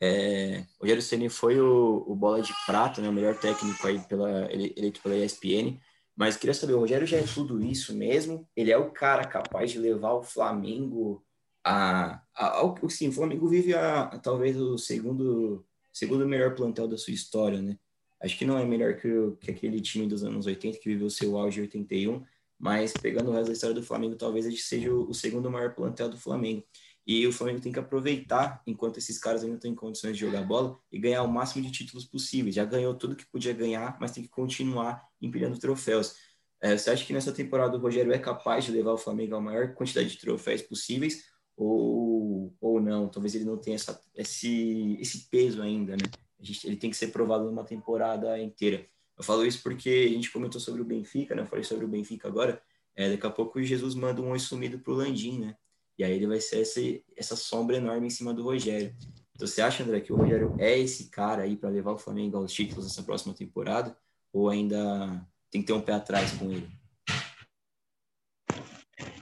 É, o Rogério Ceni foi o, o, bola de prata, né? O melhor técnico aí pela eleito pela ESPN. Mas queria saber, o Rogério já é tudo isso mesmo? Ele é o cara capaz de levar o Flamengo a, a, a, sim, o Flamengo vive a, a, talvez o segundo segundo melhor plantel da sua história, né? Acho que não é melhor que, que aquele time dos anos 80 que viveu seu auge em 81, mas pegando o resto da história do Flamengo, talvez ele seja o, o segundo maior plantel do Flamengo. E o Flamengo tem que aproveitar enquanto esses caras ainda estão em condições de jogar bola e ganhar o máximo de títulos possíveis. Já ganhou tudo que podia ganhar, mas tem que continuar empilhando troféus. É, você acha que nessa temporada o Rogério é capaz de levar o Flamengo à maior quantidade de troféus possíveis? Ou, ou não. Talvez ele não tenha essa, esse, esse peso ainda, né? Gente, ele tem que ser provado numa temporada inteira. Eu falo isso porque a gente comentou sobre o Benfica, né? Eu falei sobre o Benfica agora. É, daqui a pouco Jesus manda um oi sumido pro Landim, né? E aí ele vai ser essa, essa sombra enorme em cima do Rogério. Você acha, André, que o Rogério é esse cara aí para levar o Flamengo aos títulos nessa próxima temporada? Ou ainda tem que ter um pé atrás com ele?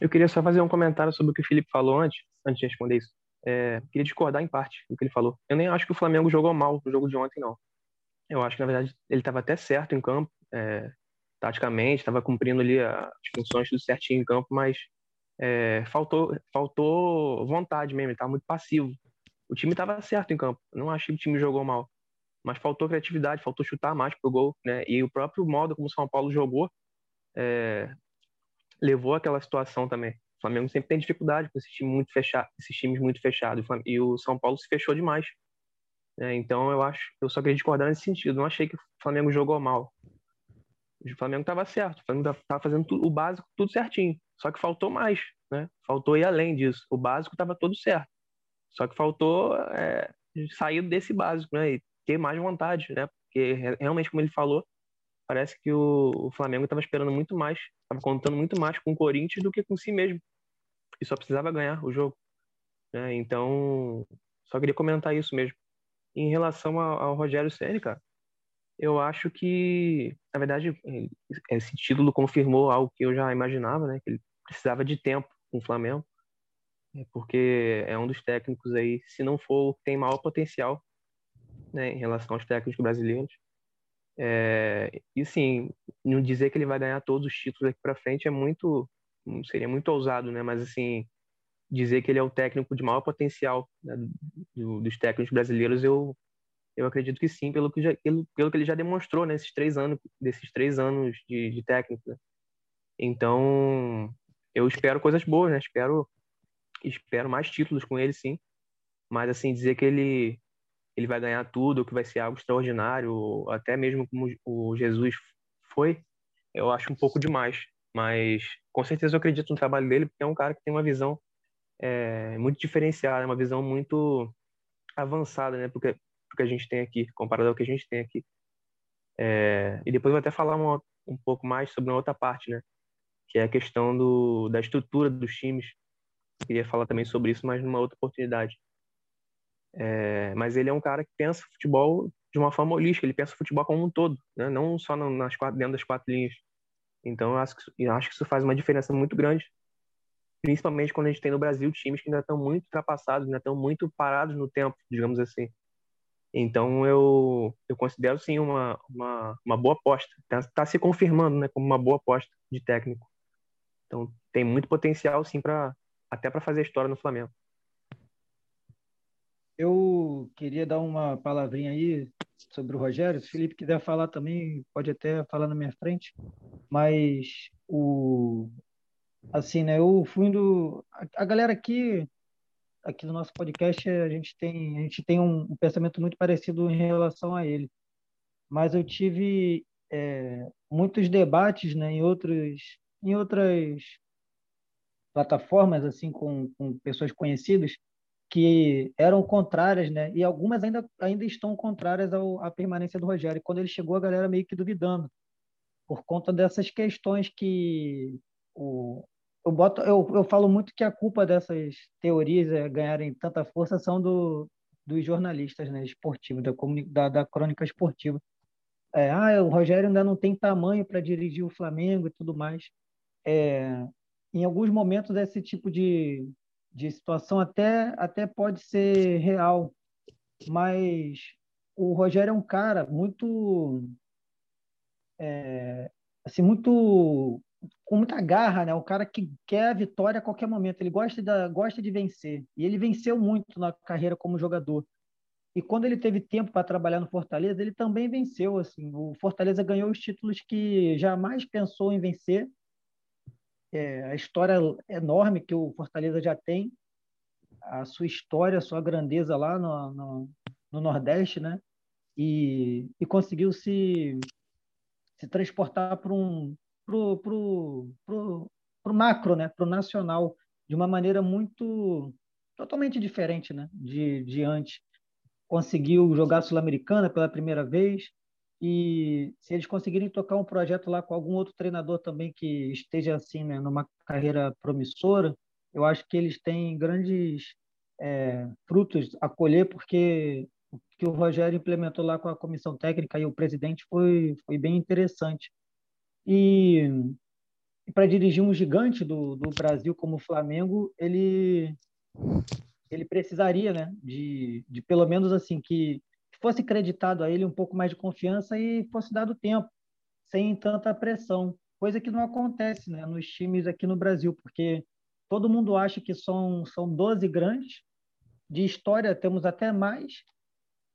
Eu queria só fazer um comentário sobre o que o Felipe falou antes, antes de responder isso. É, queria discordar em parte do que ele falou. Eu nem acho que o Flamengo jogou mal no jogo de ontem, não. Eu acho que, na verdade, ele estava até certo em campo, é, taticamente, estava cumprindo ali as funções tudo certinho em campo, mas é, faltou, faltou vontade mesmo, ele estava muito passivo. O time estava certo em campo, não achei que o time jogou mal, mas faltou criatividade, faltou chutar mais pro gol, né? E o próprio modo como o São Paulo jogou é, levou aquela situação também. O Flamengo sempre tem dificuldade com esse time muito fechado, esses times muito fechados, e o São Paulo se fechou demais. É, então eu acho, eu só queria discordar nesse sentido. Não achei que o Flamengo jogou mal. O Flamengo estava certo, o Flamengo estava fazendo tudo, o básico tudo certinho. Só que faltou mais, né? Faltou ir além disso. O básico estava todo certo. Só que faltou é, sair desse básico, né? E ter mais vontade, né? Porque realmente, como ele falou, parece que o, o Flamengo estava esperando muito mais, estava contando muito mais com o Corinthians do que com si mesmo. E só precisava ganhar o jogo. Né? Então, só queria comentar isso mesmo. Em relação ao, ao Rogério Ceni, cara, eu acho que, na verdade, esse título confirmou algo que eu já imaginava, né? Que ele precisava de tempo com o Flamengo, né, porque é um dos técnicos aí, se não for, tem maior potencial, né, em relação aos técnicos brasileiros. É, e sim, não dizer que ele vai ganhar todos os títulos aqui para frente é muito, seria muito ousado, né? Mas assim, dizer que ele é o técnico de maior potencial né, dos técnicos brasileiros, eu eu acredito que sim, pelo que, já, pelo, pelo que ele já demonstrou nesses três anos, desses três anos de, de técnico. Né? Então, eu espero coisas boas, né? Espero, espero mais títulos com ele, sim. Mas, assim, dizer que ele, ele vai ganhar tudo, que vai ser algo extraordinário, até mesmo como o Jesus foi, eu acho um pouco demais. Mas, com certeza, eu acredito no trabalho dele, porque é um cara que tem uma visão é, muito diferenciada, uma visão muito avançada, né? Porque que a gente tem aqui, comparado ao que a gente tem aqui. É, e depois vou até falar uma, um pouco mais sobre uma outra parte, né? Que é a questão do, da estrutura dos times. Queria falar também sobre isso, mas numa outra oportunidade. É, mas ele é um cara que pensa futebol de uma forma holística, ele pensa futebol como um todo, né? não só nas quatro, dentro das quatro linhas. Então, eu acho, que, eu acho que isso faz uma diferença muito grande, principalmente quando a gente tem no Brasil times que ainda estão muito ultrapassados, ainda estão muito parados no tempo, digamos assim. Então eu, eu considero sim uma, uma, uma boa aposta. Está tá se confirmando né, como uma boa aposta de técnico. Então tem muito potencial sim para até para fazer história no Flamengo. Eu queria dar uma palavrinha aí sobre o Rogério. Se o Felipe quiser falar também, pode até falar na minha frente. Mas o assim, né? Eu fui a, a galera aqui aqui no nosso podcast a gente tem a gente tem um, um pensamento muito parecido em relação a ele mas eu tive é, muitos debates né em outros em outras plataformas assim com, com pessoas conhecidas que eram contrárias né e algumas ainda ainda estão contrárias ao, à permanência do Rogério quando ele chegou a galera meio que duvidando por conta dessas questões que o, eu boto, eu, eu falo muito que a culpa dessas teorias é, ganharem tanta força são do, dos jornalistas, né, esportivos, da, da, da crônica esportiva. É, ah, o Rogério ainda não tem tamanho para dirigir o Flamengo e tudo mais. É, em alguns momentos esse tipo de, de situação até, até pode ser real, mas o Rogério é um cara muito é, assim muito com muita garra, né? O cara que quer a vitória a qualquer momento. Ele gosta de, gosta de vencer. E ele venceu muito na carreira como jogador. E quando ele teve tempo para trabalhar no Fortaleza, ele também venceu. Assim, o Fortaleza ganhou os títulos que jamais pensou em vencer. É, a história enorme que o Fortaleza já tem, a sua história, a sua grandeza lá no, no, no Nordeste, né? E, e conseguiu se, se transportar para um, pro, pro, pro, pro macro, né? Pro nacional, de uma maneira muito totalmente diferente, né? De, de antes. Conseguiu jogar Sul-Americana pela primeira vez e se eles conseguirem tocar um projeto lá com algum outro treinador também que esteja assim, né? Numa carreira promissora, eu acho que eles têm grandes é, frutos a colher, porque o que o Rogério implementou lá com a comissão técnica e o presidente foi, foi bem interessante. E, e para dirigir um gigante do, do Brasil como o Flamengo, ele, ele precisaria né, de, de pelo menos assim que fosse creditado a ele um pouco mais de confiança e fosse dado tempo, sem tanta pressão, coisa que não acontece né, nos times aqui no Brasil, porque todo mundo acha que são, são 12 grandes, de história temos até mais,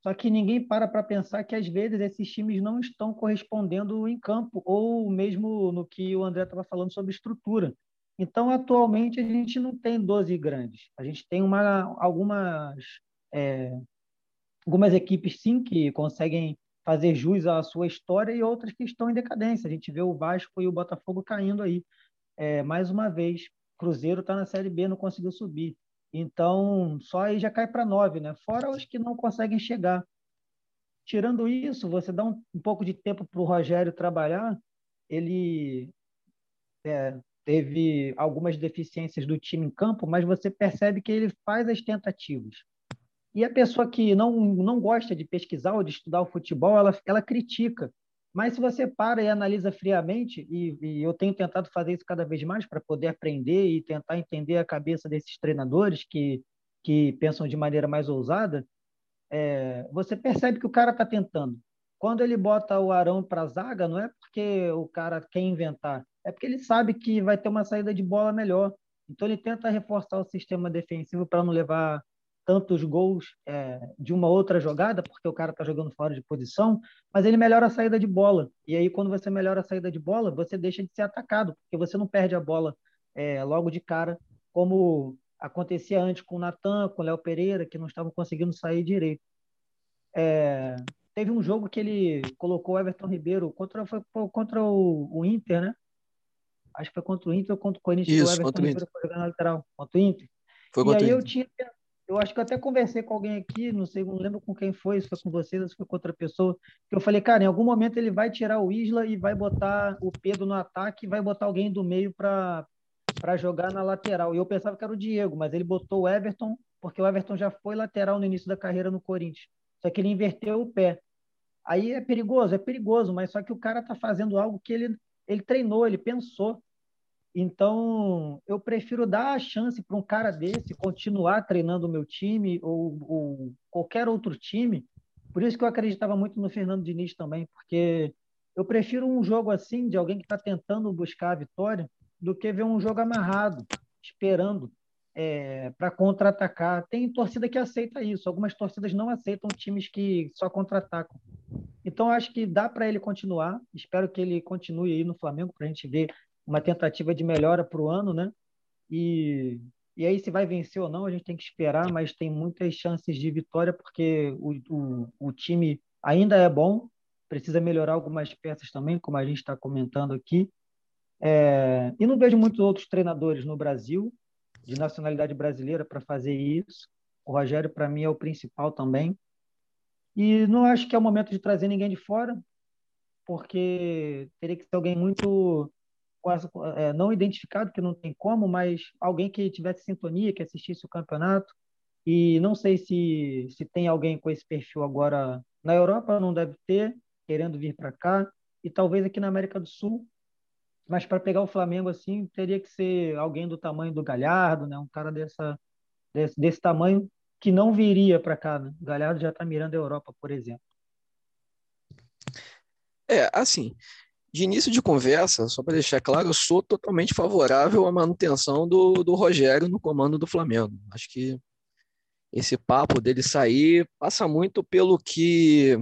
só que ninguém para para pensar que às vezes esses times não estão correspondendo em campo, ou mesmo no que o André estava falando sobre estrutura. Então, atualmente, a gente não tem 12 grandes. A gente tem uma, algumas, é, algumas equipes, sim, que conseguem fazer jus à sua história e outras que estão em decadência. A gente vê o Vasco e o Botafogo caindo aí. É, mais uma vez, Cruzeiro está na Série B, não conseguiu subir. Então, só aí já cai para nove, né? Fora os que não conseguem chegar. Tirando isso, você dá um, um pouco de tempo para o Rogério trabalhar, ele é, teve algumas deficiências do time em campo, mas você percebe que ele faz as tentativas. E a pessoa que não, não gosta de pesquisar ou de estudar o futebol, ela, ela critica. Mas se você para e analisa friamente, e, e eu tenho tentado fazer isso cada vez mais para poder aprender e tentar entender a cabeça desses treinadores que, que pensam de maneira mais ousada, é, você percebe que o cara está tentando. Quando ele bota o Arão para a zaga, não é porque o cara quer inventar, é porque ele sabe que vai ter uma saída de bola melhor. Então ele tenta reforçar o sistema defensivo para não levar tantos gols é, de uma outra jogada, porque o cara está jogando fora de posição, mas ele melhora a saída de bola. E aí, quando você melhora a saída de bola, você deixa de ser atacado, porque você não perde a bola é, logo de cara, como acontecia antes com o Natan, com o Léo Pereira, que não estavam conseguindo sair direito. É, teve um jogo que ele colocou o Everton Ribeiro contra, foi, contra o, o, Inter, né? Acho que foi contra o Inter ou contra o Corinthians. Isso, o Everton contra o Ribeiro foi jogar na lateral, contra o Inter. Foi e aí eu tinha eu acho que eu até conversei com alguém aqui, não sei, não lembro com quem foi, se foi com vocês, se foi com outra pessoa, que eu falei, cara, em algum momento ele vai tirar o Isla e vai botar o Pedro no ataque e vai botar alguém do meio para para jogar na lateral. E eu pensava que era o Diego, mas ele botou o Everton, porque o Everton já foi lateral no início da carreira no Corinthians. Só que ele inverteu o pé. Aí é perigoso, é perigoso, mas só que o cara tá fazendo algo que ele, ele treinou, ele pensou. Então, eu prefiro dar a chance para um cara desse continuar treinando o meu time ou, ou, qualquer outro time. Por isso que eu acreditava muito no Fernando Diniz também, porque eu prefiro um jogo assim, de alguém que está tentando buscar a vitória, do que ver um jogo amarrado, esperando é, para contra-atacar. Tem torcida que aceita isso, algumas torcidas não aceitam times que só contra-atacam. Então, acho que dá para ele continuar. Espero que ele continue aí no Flamengo para a gente ver uma tentativa de melhora para o ano, né? E, e aí, se vai vencer ou não, a gente tem que esperar, mas tem muitas chances de vitória, porque o, o, o time ainda é bom, precisa melhorar algumas peças também, como a gente está comentando aqui. É, e não vejo muitos outros treinadores no Brasil, de nacionalidade brasileira, para fazer isso. O Rogério, para mim, é o principal também. E não acho que é o momento de trazer ninguém de fora, porque teria que ser alguém muito é, não identificado, que não tem como, mas alguém que tivesse sintonia, que assistisse o campeonato. E não sei se, se tem alguém com esse perfil agora na Europa, não deve ter, querendo vir para cá, e talvez aqui na América do Sul. Mas para pegar o Flamengo assim, teria que ser alguém do tamanho do Galhardo, né? um cara dessa, desse, desse tamanho que não viria para cá. Né? O Galhardo já está mirando a Europa, por exemplo. É, assim, de início de conversa, só para deixar claro, eu sou totalmente favorável à manutenção do, do Rogério no comando do Flamengo. Acho que esse papo dele sair passa muito pelo que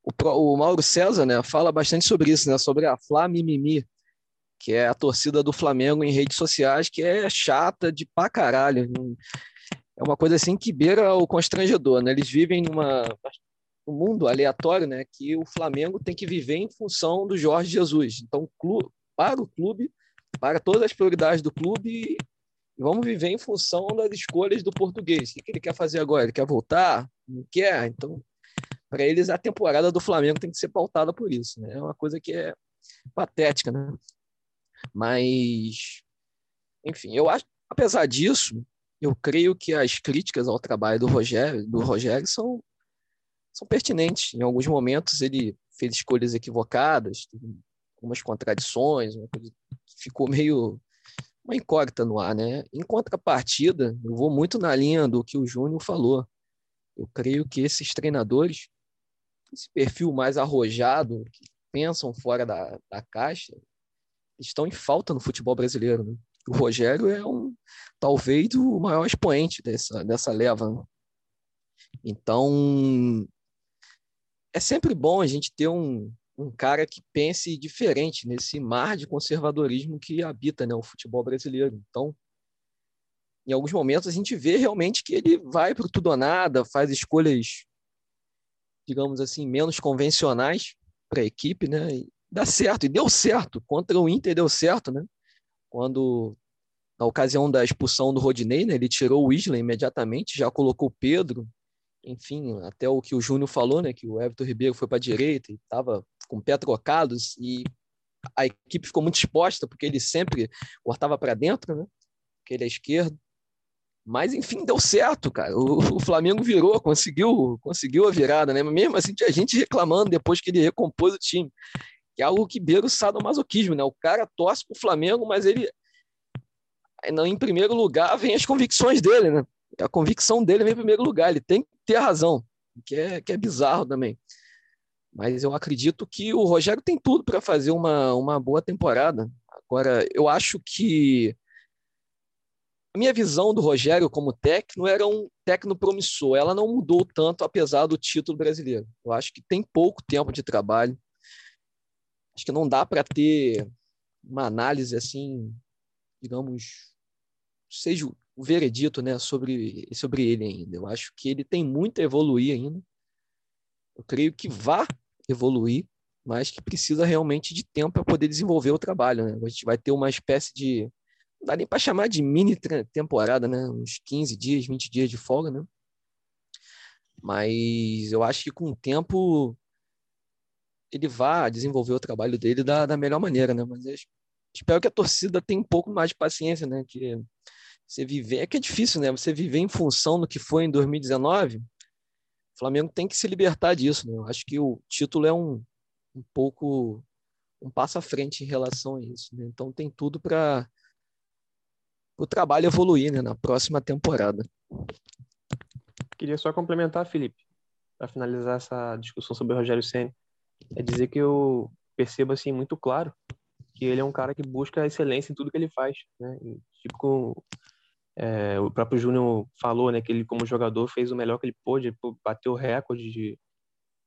o, o Mauro César né, fala bastante sobre isso, né, sobre a Flá Mimimi, que é a torcida do Flamengo em redes sociais, que é chata de pra caralho. É uma coisa assim que beira o constrangedor, né? Eles vivem numa um mundo aleatório, né, que o Flamengo tem que viver em função do Jorge Jesus. Então, clube, para o clube, para todas as prioridades do clube, vamos viver em função das escolhas do português. O que ele quer fazer agora? Ele quer voltar? Não quer? Então, para eles, a temporada do Flamengo tem que ser pautada por isso. Né? É uma coisa que é patética, né? Mas, enfim, eu acho, apesar disso, eu creio que as críticas ao trabalho do Rogério, do Rogério são, são pertinentes. Em alguns momentos ele fez escolhas equivocadas, algumas contradições, uma coisa ficou meio uma incógnita no ar, né? Em contrapartida, eu vou muito na linha do que o Júnior falou. Eu creio que esses treinadores, esse perfil mais arrojado, que pensam fora da, da caixa, estão em falta no futebol brasileiro. Né? O Rogério é um talvez o maior expoente dessa, dessa leva. Né? Então, é sempre bom a gente ter um, um cara que pense diferente nesse mar de conservadorismo que habita né, o futebol brasileiro. Então, em alguns momentos, a gente vê realmente que ele vai para tudo ou nada, faz escolhas, digamos assim, menos convencionais para a equipe, né? E dá certo, e deu certo. Contra o Inter deu certo, né? Quando, na ocasião da expulsão do Rodinei, né, ele tirou o Isla imediatamente, já colocou o Pedro, enfim, até o que o Júnior falou, né, que o Everton Ribeiro foi para a direita e estava com o pé trocado e a equipe ficou muito exposta porque ele sempre cortava para dentro, né? Porque ele é esquerdo. Mas enfim, deu certo, cara. O, o, Flamengo virou, conseguiu, conseguiu a virada, né? Mesmo assim, tinha gente reclamando depois que ele recompôs o time. Que é algo que beira o sadomasoquismo, né? O cara torce pro Flamengo, mas ele em primeiro lugar vem as convicções dele, né? A convicção dele vem em primeiro lugar, ele tem que ter razão, que é, que é bizarro também. Mas eu acredito que o Rogério tem tudo para fazer uma, uma boa temporada. Agora, eu acho que a minha visão do Rogério como técnico era um técnico promissor. Ela não mudou tanto, apesar do título brasileiro. Eu acho que tem pouco tempo de trabalho. Acho que não dá para ter uma análise assim, digamos, seja o veredito né, sobre, sobre ele ainda. Eu acho que ele tem muito a evoluir ainda. Eu creio que vá evoluir, mas que precisa realmente de tempo para poder desenvolver o trabalho. Né? A gente vai ter uma espécie de. Não dá nem para chamar de mini temporada, né? uns 15 dias, 20 dias de folga. Né? Mas eu acho que com o tempo ele vá desenvolver o trabalho dele da, da melhor maneira. Né? Mas espero que a torcida tenha um pouco mais de paciência, né? que você viver. É que é difícil, né? Você viver em função do que foi em 2019 o Flamengo tem que se libertar disso. Né? Eu acho que o título é um, um pouco um passo à frente em relação a isso. Né? Então tem tudo para o trabalho evoluir né? na próxima temporada. Queria só complementar, Felipe, para finalizar essa discussão sobre o Rogério Senna, é dizer que eu percebo assim muito claro que ele é um cara que busca excelência em tudo que ele faz, né? Tipo, é, o próprio Júnior falou, né, que ele como jogador fez o melhor que ele pôde, bateu o recorde de,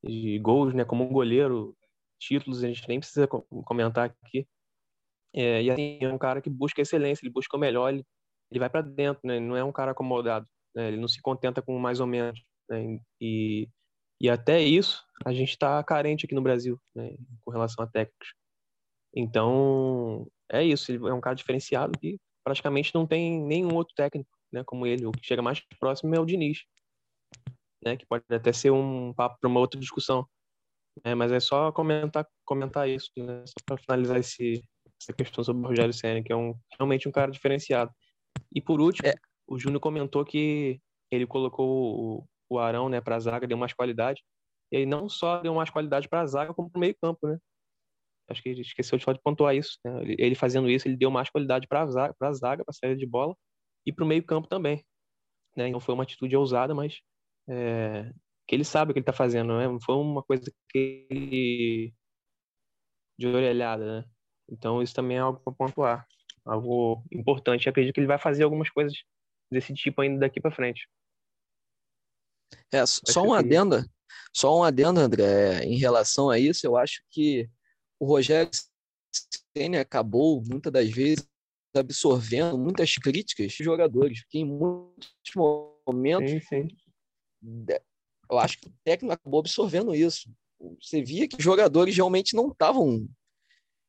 de gols, né, como goleiro, títulos, a gente nem precisa comentar aqui. É, e assim, é um cara que busca excelência, ele busca o melhor, ele, ele vai para dentro, né, ele não é um cara acomodado, né, ele não se contenta com mais ou menos. Né, e, e até isso a gente está carente aqui no Brasil, né, com relação a técnicos. Então, é isso, ele é um cara diferenciado que praticamente não tem nenhum outro técnico, né, como ele. O que chega mais próximo é o Diniz, né, que pode até ser um papo para uma outra discussão. É, mas é só comentar, comentar isso, né, só para finalizar esse, essa questão sobre o Rogério Senna, que é um, realmente um cara diferenciado. E por último, é. o Júnior comentou que ele colocou o, o Arão né, para a zaga, deu mais qualidade. E não só deu mais qualidade para a zaga, como para o meio campo, né? Acho que esqueceu de pontuar isso. Né? Ele fazendo isso, ele deu mais qualidade para a zaga, para a zaga, para a saída de bola e para o meio campo também. Né? Então foi uma atitude ousada, mas é, que ele sabe o que ele está fazendo, né? Não foi uma coisa que ele de orelhada, né? Então isso também é algo para pontuar, algo importante. Eu acredito que ele vai fazer algumas coisas desse tipo ainda daqui para frente. É, só um adendo, só um adendo, André, em relação a isso, eu acho que o Rogério Ceni acabou muitas das vezes absorvendo muitas críticas de jogadores, que em muitos momentos sim, sim. eu acho que o técnico acabou absorvendo isso. Você via que os jogadores realmente não estavam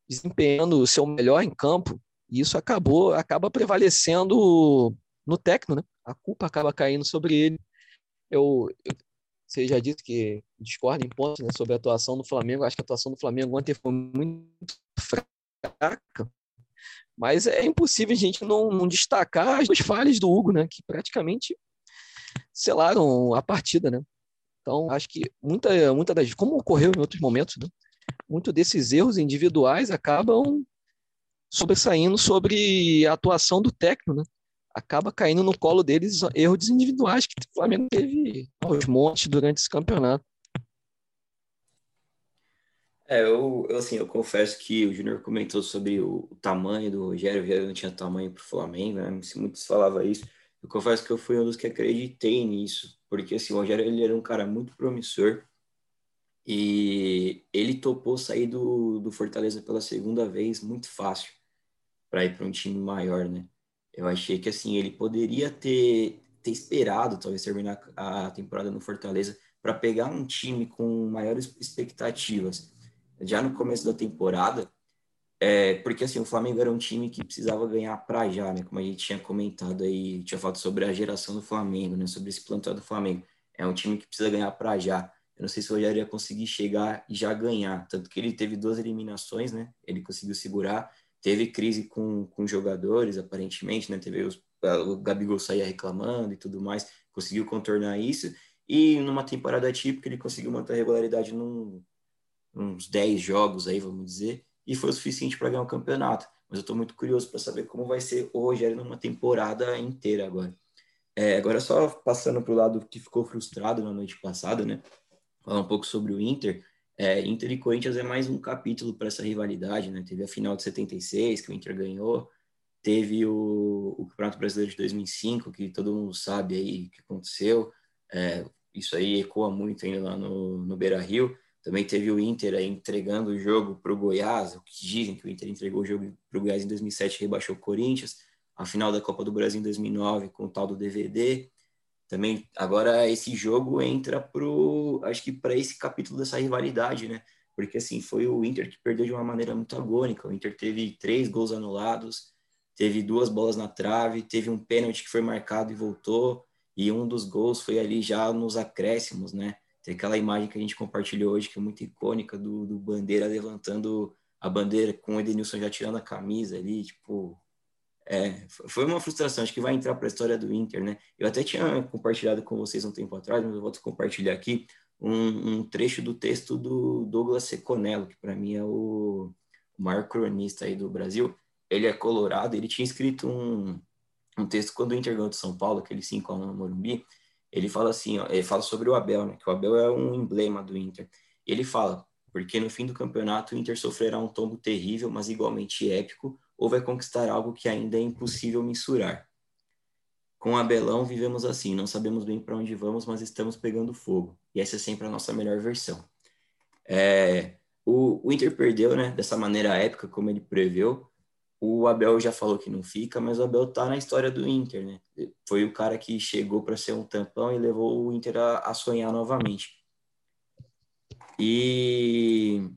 desempenhando o seu melhor em campo, e isso acabou acaba prevalecendo no técnico, né? A culpa acaba caindo sobre ele. Eu, eu você já disse que discorda em pontos né, sobre a atuação do Flamengo. Acho que a atuação do Flamengo ontem foi muito fraca, Mas é impossível a gente não, não destacar as duas falhas do Hugo, né? Que praticamente selaram a partida, né? Então, acho que muita, muita das, como ocorreu em outros momentos, né? Muito desses erros individuais acabam sobressaindo sobre a atuação do técnico, né? Acaba caindo no colo deles erros individuais que o Flamengo teve aos montes durante esse campeonato. É, eu, eu, assim, eu confesso que o Júnior comentou sobre o, o, tamanho do Rogério, o Rogério não tinha tamanho para o Flamengo, né? Muitos falavam isso. Eu confesso que eu fui um dos que acreditei nisso, porque assim, o Rogério ele era um cara muito promissor e ele topou sair do, do Fortaleza pela segunda vez muito fácil para ir para um time maior, né? Eu achei que assim ele poderia ter, ter esperado talvez terminar a temporada no Fortaleza para pegar um time com maiores expectativas já no começo da temporada, é, porque assim, o Flamengo era um time que precisava ganhar para já, né? Como a gente tinha comentado aí, tinha falado sobre a geração do Flamengo, né? Sobre esse plantel do Flamengo. É um time que precisa ganhar para já. Eu não sei se o Rogério ia conseguir chegar e já ganhar. Tanto que ele teve duas eliminações, né? Ele conseguiu segurar. Teve crise com, com jogadores, aparentemente, né? Teve os, o Gabigol saía reclamando e tudo mais. Conseguiu contornar isso. E numa temporada típica, ele conseguiu manter a regularidade num, uns 10 jogos aí, vamos dizer, e foi o suficiente para ganhar o campeonato. Mas eu estou muito curioso para saber como vai ser o Rogério numa temporada inteira agora. É, agora, só passando para o lado que ficou frustrado na noite passada, né? Falar um pouco sobre o Inter. É, Inter e Corinthians é mais um capítulo para essa rivalidade, né? Teve a final de 76, que o Inter ganhou, teve o, o Campeonato Brasileiro de 2005, que todo mundo sabe aí o que aconteceu. É, isso aí ecoa muito ainda lá no, no Beira Rio. Também teve o Inter aí entregando o jogo para o Goiás, o que dizem que o Inter entregou o jogo para o Goiás em 2007 rebaixou o Corinthians. A final da Copa do Brasil em 2009 com o tal do DVD. Também agora esse jogo entra pro, acho que para esse capítulo dessa rivalidade, né? Porque assim, foi o Inter que perdeu de uma maneira muito agônica. O Inter teve três gols anulados, teve duas bolas na trave, teve um pênalti que foi marcado e voltou, e um dos gols foi ali já nos acréscimos, né? Tem aquela imagem que a gente compartilhou hoje, que é muito icônica, do, do Bandeira levantando a bandeira com o Edenilson já tirando a camisa ali, tipo... É, foi uma frustração, acho que vai entrar para a história do Inter, né? Eu até tinha compartilhado com vocês um tempo atrás, mas eu volto a compartilhar aqui um, um trecho do texto do Douglas Seconello, que para mim é o, maior cronista aí do Brasil. Ele é colorado, ele tinha escrito um, um texto quando o Inter ganhou de São Paulo, aquele 5 a 1 no Morumbi, ele fala assim, ó, ele fala sobre o Abel, né? Que o Abel é um emblema do Inter. Ele fala, porque no fim do campeonato o Inter sofrerá um tombo terrível, mas igualmente épico, ou vai conquistar algo que ainda é impossível mensurar. Com Abelão vivemos assim, não sabemos bem para onde vamos, mas estamos pegando fogo. E essa é sempre a nossa melhor versão. É, o, o Inter perdeu, né? Dessa maneira épica, como ele preveu, o Abel já falou que não fica, mas o Abel tá na história do Inter, né? Foi o cara que chegou para ser um tampão e levou o Inter a, a sonhar novamente. E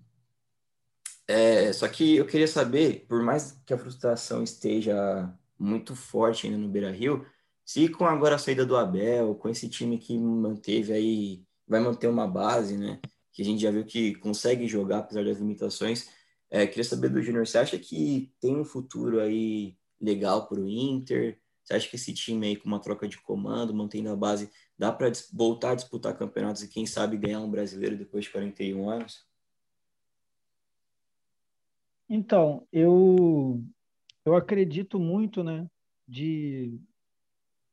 é, só que eu queria saber, por mais que a frustração esteja muito forte ainda no Beira-Rio, se com agora a saída do Abel, com esse time que manteve aí, vai manter uma base, né? Que a gente já viu que consegue jogar apesar das limitações é, queria saber do Júnior, você acha que tem um futuro aí legal para o Inter? Você acha que esse time aí com uma troca de comando, mantendo a base, dá para voltar a disputar campeonatos e quem sabe ganhar um brasileiro depois de 41 anos? Então, eu eu acredito muito, né, de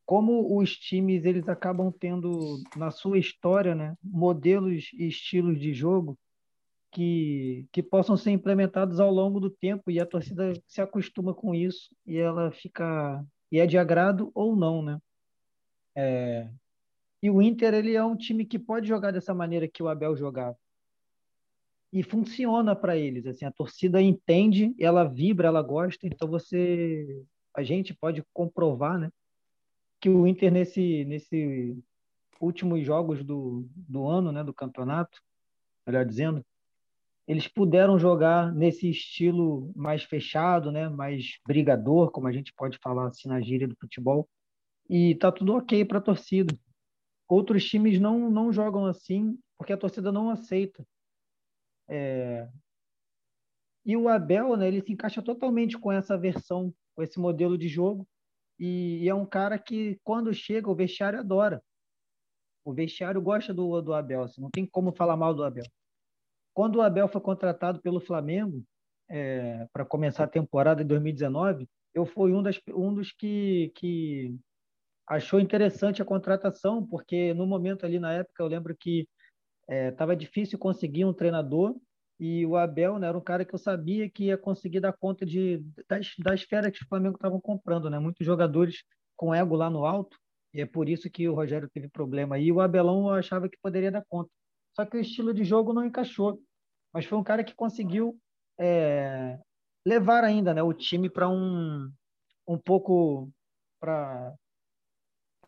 como os times eles acabam tendo na sua história, né, modelos e estilos de jogo que, que possam ser implementados ao longo do tempo e a torcida se acostuma com isso e ela fica e é de agrado ou não, né? É, e o Inter ele é um time que pode jogar dessa maneira que o Abel jogava e funciona para eles assim a torcida entende ela vibra ela gosta então você a gente pode comprovar né que o Inter nesse nesse últimos jogos do, do ano né do campeonato melhor dizendo eles puderam jogar nesse estilo mais fechado, né, mais brigador, como a gente pode falar assim na gíria do futebol, e tá tudo ok para a torcida. Outros times não, não jogam assim porque a torcida não aceita. É... E o Abel, né, ele se encaixa totalmente com essa versão, com esse modelo de jogo. E, e é um cara que, quando chega, o vestiário adora. O vestiário gosta do, do Abel, assim, não tem como falar mal do Abel. Quando o Abel foi contratado pelo Flamengo é, para começar a temporada de 2019, eu fui um, das, um dos que, que achou interessante a contratação, porque no momento ali na época eu lembro que estava é, difícil conseguir um treinador e o Abel né, era um cara que eu sabia que ia conseguir dar conta de, das, das feras que o Flamengo estavam comprando, né? Muitos jogadores com ego lá no alto, e é por isso que o Rogério teve problema. E o Abelão eu achava que poderia dar conta. Só que o estilo de jogo não encaixou. Mas foi um cara que conseguiu é, levar ainda né, o time para um, um pouco para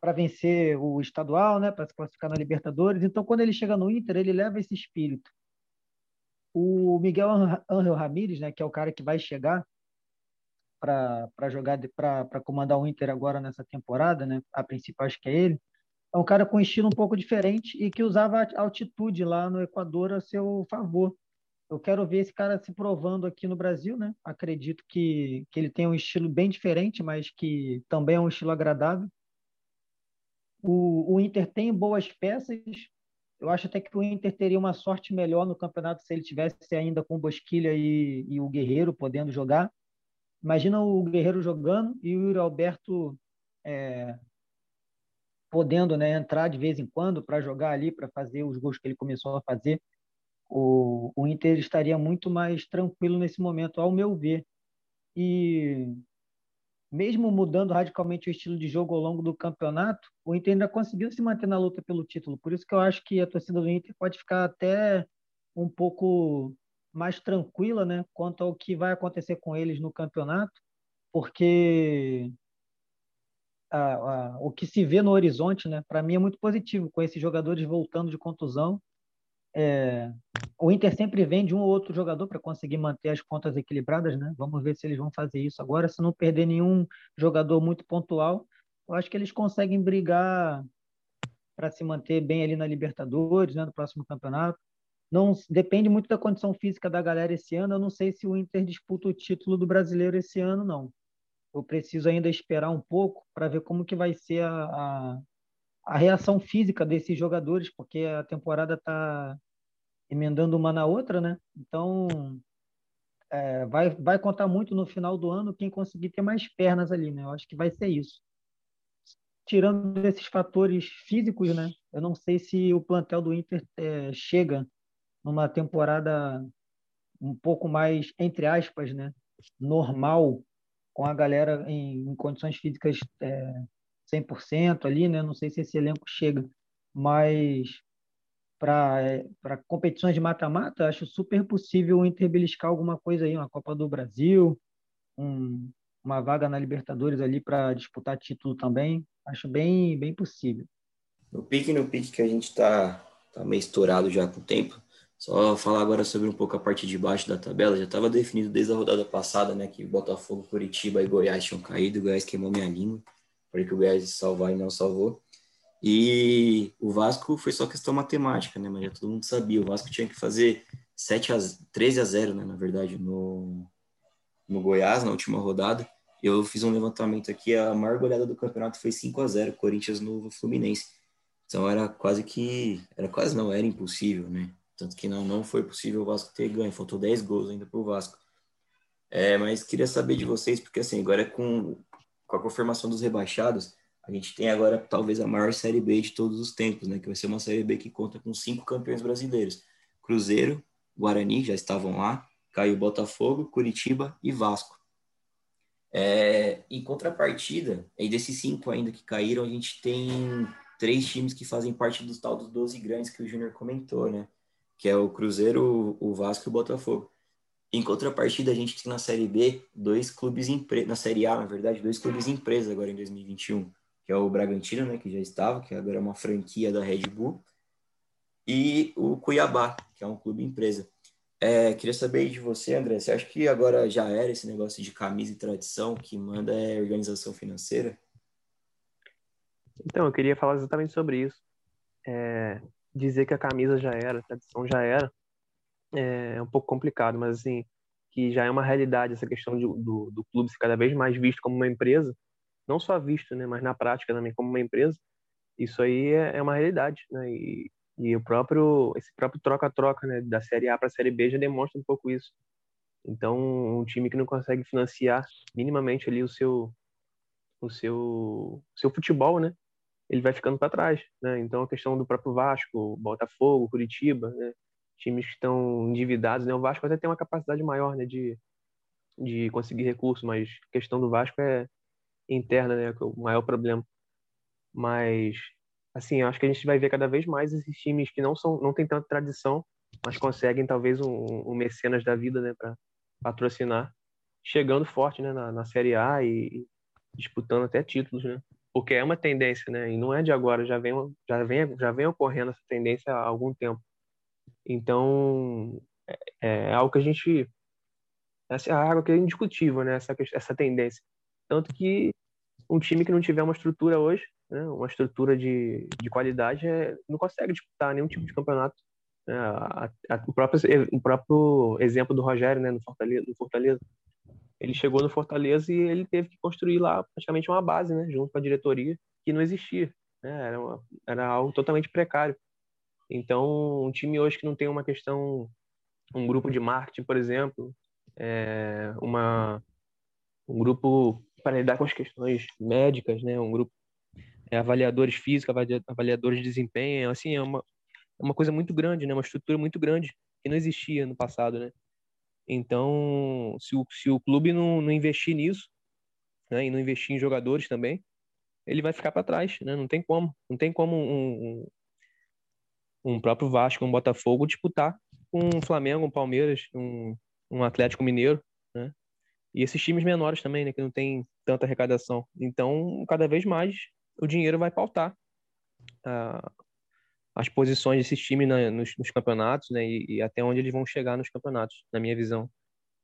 para vencer o estadual, né, para se classificar na Libertadores. Então, quando ele chega no Inter, ele leva esse espírito. O Miguel Ángel Ramírez, né, que é o cara que vai chegar para jogar para comandar o Inter agora nessa temporada, né? A princípio acho que é ele. É um cara com estilo um pouco diferente e que usava a altitude lá no Equador a seu favor. Eu quero ver esse cara se provando aqui no Brasil, né? Acredito que, que ele tem um estilo bem diferente, mas que também é um estilo agradável. O, o Inter tem boas peças. Eu acho até que o Inter teria uma sorte melhor no campeonato se ele tivesse ainda com o Bosquilha e, e o Guerreiro podendo jogar. Imagina o Guerreiro jogando e o Yuri Alberto é, podendo né, entrar de vez em quando para jogar ali, para fazer os gols que ele começou a fazer o, o Inter estaria muito mais tranquilo nesse momento, ao meu ver. E mesmo mudando radicalmente o estilo de jogo ao longo do campeonato, o Inter ainda conseguiu se manter na luta pelo título. Por isso que eu acho que a torcida do Inter pode ficar até um pouco mais tranquila, né, quanto ao que vai acontecer com eles no campeonato, porque a, a, o que se vê no horizonte, né, para mim é muito positivo, com esses jogadores voltando de contusão é, o Inter sempre vende um ou outro jogador para conseguir manter as contas equilibradas, né? Vamos ver se eles vão fazer isso agora. Se não perder nenhum jogador muito pontual, eu acho que eles conseguem brigar para se manter bem ali na Libertadores, né, no próximo campeonato. Não depende muito da condição física da galera esse ano. Eu não sei se o Inter disputa o título do Brasileiro esse ano, não. Eu preciso ainda esperar um pouco para ver como que vai ser a, a, a reação física desses jogadores, porque a temporada está emendando uma na outra, né? Então, é, vai, vai contar muito no final do ano quem conseguir ter mais pernas ali, né? Eu acho que vai ser isso. Tirando esses fatores físicos, né? Eu não sei se o plantel do Inter é, chega numa temporada um pouco mais, entre aspas, né? Normal, com a galera em, em condições físicas é, 100% ali, né? Não sei se esse elenco chega, mas para competições de mata-mata, acho super possível o Inter beliscar alguma coisa aí, uma Copa do Brasil, um, uma vaga na Libertadores ali para disputar título também. Acho bem, bem possível. No pique, no pique que a gente está tá meio estourado já com o tempo, só falar agora sobre um pouco a parte de baixo da tabela. Já estava definido desde a rodada passada, né, que Botafogo, Curitiba e Goiás tinham caído. O Goiás queimou minha língua porque o Goiás salvar e não salvou. E o Vasco foi só questão matemática, né? Mas já todo mundo sabia. O Vasco tinha que fazer 7 a, 13 a 0, né? Na verdade, no, no Goiás, na última rodada. Eu fiz um levantamento aqui, a maior goleada do campeonato foi 5 a 0 Corinthians no Fluminense. Então era quase que. Era quase não, era impossível, né? Tanto que não, não foi possível o Vasco ter ganho. Faltou 10 gols ainda pro Vasco. É, mas queria saber de vocês, porque assim, agora é com com a confirmação dos rebaixados, a gente tem agora talvez a maior Série B de todos os tempos, né? Que vai ser uma Série B que conta com cinco campeões brasileiros. Cruzeiro, Guarani já estavam lá, caiu Botafogo, Curitiba e Vasco. É, em contrapartida, aí desses cinco ainda que caíram, a gente tem três times que fazem parte dos tal dos 12 grandes que o Júnior comentou, né? Que é o Cruzeiro, o Vasco e o Botafogo. Em contrapartida, a gente tem na Série B dois clubes empresa, na Série A, na verdade, dois clubes empresa agora em 2021, que é o Bragantino, né, que já estava, que agora é uma franquia da Red Bull, e o Cuiabá, que é um clube empresa. É, queria saber de você, André, você acha que agora já era esse negócio de camisa e tradição, que manda é organização financeira? Então, eu queria falar exatamente sobre isso. É, dizer que a camisa já era, a tradição já era, é um pouco complicado, mas assim, que já é uma realidade essa questão de, do, do clube ser cada vez mais visto como uma empresa, não só visto, né, mas na prática também como uma empresa, isso aí é, é uma realidade, né? E, e o próprio esse próprio troca-troca, né, da Série A para a Série B já demonstra um pouco isso. Então, um time que não consegue financiar minimamente ali o seu o seu seu futebol, né? Ele vai ficando para trás, né? Então, a questão do próprio Vasco, Botafogo, Curitiba, né? Times que estão endividados, né? O Vasco até tem uma capacidade maior, né, de de conseguir recursos, mas a questão do Vasco é interna, né, que é o maior problema. Mas assim, acho que a gente vai ver cada vez mais esses times que não são não tem tanta tradição, mas conseguem talvez um, um mecenas da vida, né, para patrocinar, chegando forte, né, na, na Série A e, disputando até títulos, né? Porque é uma tendência, né? E não é de agora, já vem já vem já vem ocorrendo essa tendência há algum tempo. Então, é, é algo que a gente essa é algo que é indiscutível, né? Essa essa tendência. Tanto que um time que não tiver uma estrutura hoje, né? uma estrutura de, de qualidade, é, não consegue disputar nenhum tipo de campeonato. É, a, a, o, próprio, o próprio exemplo do Rogério, né? No Fortaleza, no Fortaleza ele chegou no Fortaleza e ele teve que construir lá praticamente uma base, né, junto com a diretoria, que não existia. Né? Era, uma, era algo totalmente precário. Então, um time hoje que não tem uma questão, um grupo de marketing, por exemplo, é, uma, um grupo para lidar com as questões médicas, né, um grupo é, avaliadores físicos, avaliadores de desempenho, assim, é uma, é uma coisa muito grande, né, uma estrutura muito grande que não existia no passado, né. Então, se o, se o clube não, não investir nisso, né, e não investir em jogadores também, ele vai ficar para trás, né? Não tem como. Não tem como um, um, próprio Vasco, um Botafogo disputar com um Flamengo, um Palmeiras, um, um Atlético Mineiro, né? E esses times menores também, né, que não tem tanta arrecadação. Então, cada vez mais o dinheiro vai pautar uh, as posições desses times na, nos, nos, campeonatos, né, e, e, até onde eles vão chegar nos campeonatos, na minha visão.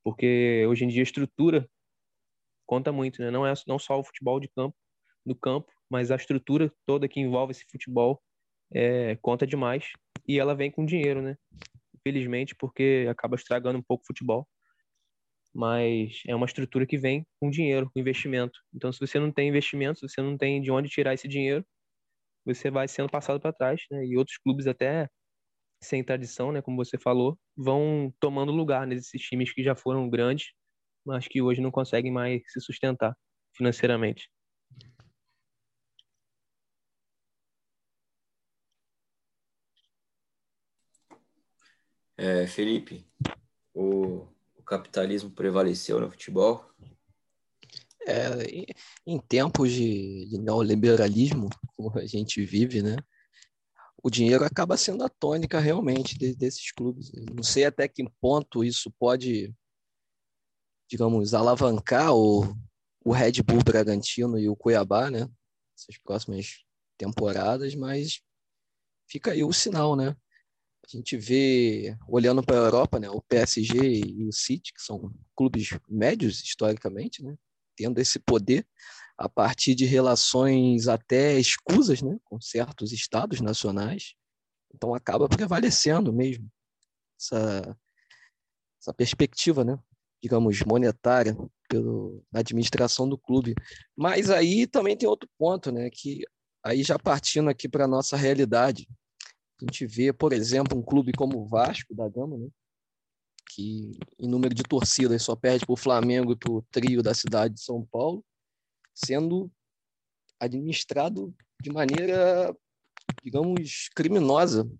Porque hoje em dia a estrutura conta muito, né? Não é não só o futebol de campo, do campo, mas a estrutura toda que envolve esse futebol é, conta demais e ela vem com dinheiro, né? Infelizmente, porque acaba estragando um pouco o futebol. Mas é uma estrutura que vem com dinheiro, com investimento. Então, se você não tem investimento, se você não tem de onde tirar esse dinheiro, você vai sendo passado para trás, né? E outros clubes até sem tradição, né, como você falou, vão tomando lugar nesses times que já foram grandes, mas que hoje não conseguem mais se sustentar financeiramente. É, Felipe, o, o capitalismo prevaleceu no futebol? É, em tempos de, de neoliberalismo, como a gente vive, né? O dinheiro acaba sendo a tônica realmente de, desses clubes. não sei até que ponto isso pode, digamos, alavancar o, o Red Bull Bragantino e o Cuiabá, né? Essas próximas temporadas, mas fica aí o sinal, né? A gente vê, olhando para a Europa, né, o PSG e o City, que são clubes médios historicamente, né? tendo esse poder a partir de relações até escusas né, com certos estados nacionais. Então acaba prevalecendo mesmo essa, essa perspectiva, né, digamos, monetária pelo, na administração do clube. Mas aí também tem outro ponto, né, que aí já partindo aqui para a nossa realidade, a gente vê, por exemplo, um clube como o Vasco da Gama, né, que em número de torcidas só perde para o Flamengo e para o trio da cidade de São Paulo, sendo administrado de maneira, digamos, criminosa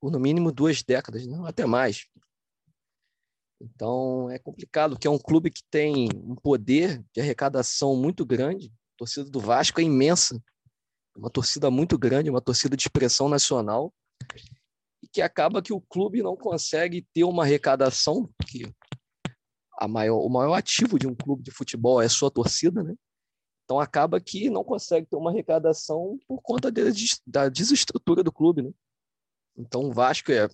por no mínimo duas décadas, não até mais. Então é complicado, que é um clube que tem um poder de arrecadação muito grande. A torcida do Vasco é imensa, uma torcida muito grande, uma torcida de expressão nacional e que acaba que o clube não consegue ter uma arrecadação, que a maior, o maior ativo de um clube de futebol é sua torcida, né? Então acaba que não consegue ter uma arrecadação por conta de, da desestrutura do clube, né? Então o Vasco é,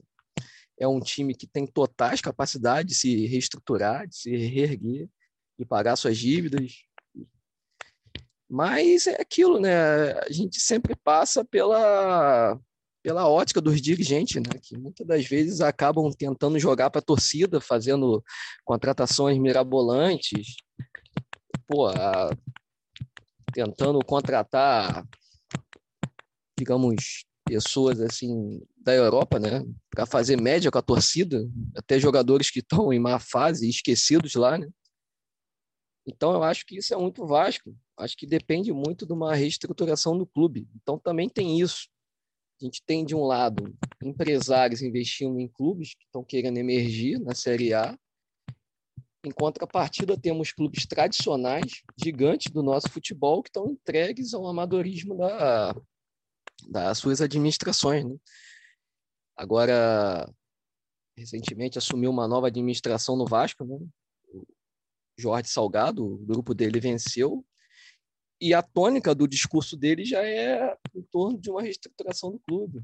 é um time que tem totais capacidade de se reestruturar, de se reerguer, de pagar suas dívidas. Mas é aquilo, né? A gente sempre passa pela pela ótica dos dirigentes, né, que muitas das vezes acabam tentando jogar para a torcida, fazendo contratações mirabolantes, pô, a, tentando contratar, digamos, pessoas assim da Europa, né, para fazer média com a torcida, até jogadores que estão em má fase, esquecidos lá, né. Então eu acho que isso é muito Vasco. Acho que depende muito de uma reestruturação do clube. Então também tem isso. A gente tem, de um lado, empresários investindo em clubes que estão querendo emergir na Série A. Em contrapartida, temos clubes tradicionais, gigantes do nosso futebol, que estão entregues ao amadorismo da, das suas administrações. Né? Agora, recentemente assumiu uma nova administração no Vasco, né? O Jorge Salgado, o grupo dele venceu, e a tônica do discurso dele já é em torno de uma reestruturação do clube.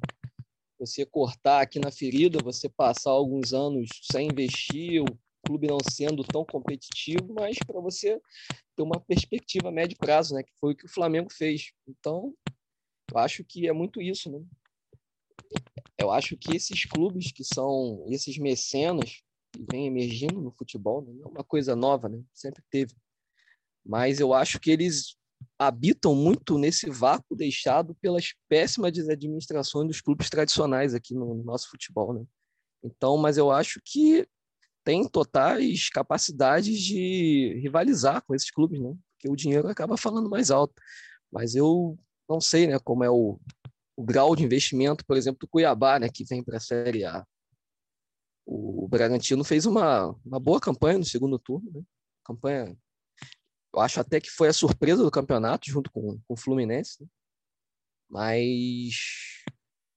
Você cortar aqui na ferida, você passar alguns anos sem investir, o clube não sendo tão competitivo, mas para você ter uma perspectiva a médio prazo, né? Que foi o que o Flamengo fez. Então, eu acho que é muito isso, né? Eu acho que esses clubes que são esses mecenas que vêm emergindo no futebol, né? não é uma coisa nova, né? Sempre teve. Mas eu acho que eles habitam muito nesse vácuo deixado pelas péssimas administrações dos clubes tradicionais aqui no, nosso futebol, né? Então, mas eu acho que tem totais capacidades de rivalizar com esses clubes, né? Porque o dinheiro acaba falando mais alto. Mas eu não sei, né, como é o, o grau de investimento, por exemplo, do Cuiabá, né, que vem para a Série A. O Bragantino fez uma, uma boa campanha no segundo turno, né? Campanha eu acho até que foi a surpresa do campeonato, junto com, com o Fluminense. Né? Mas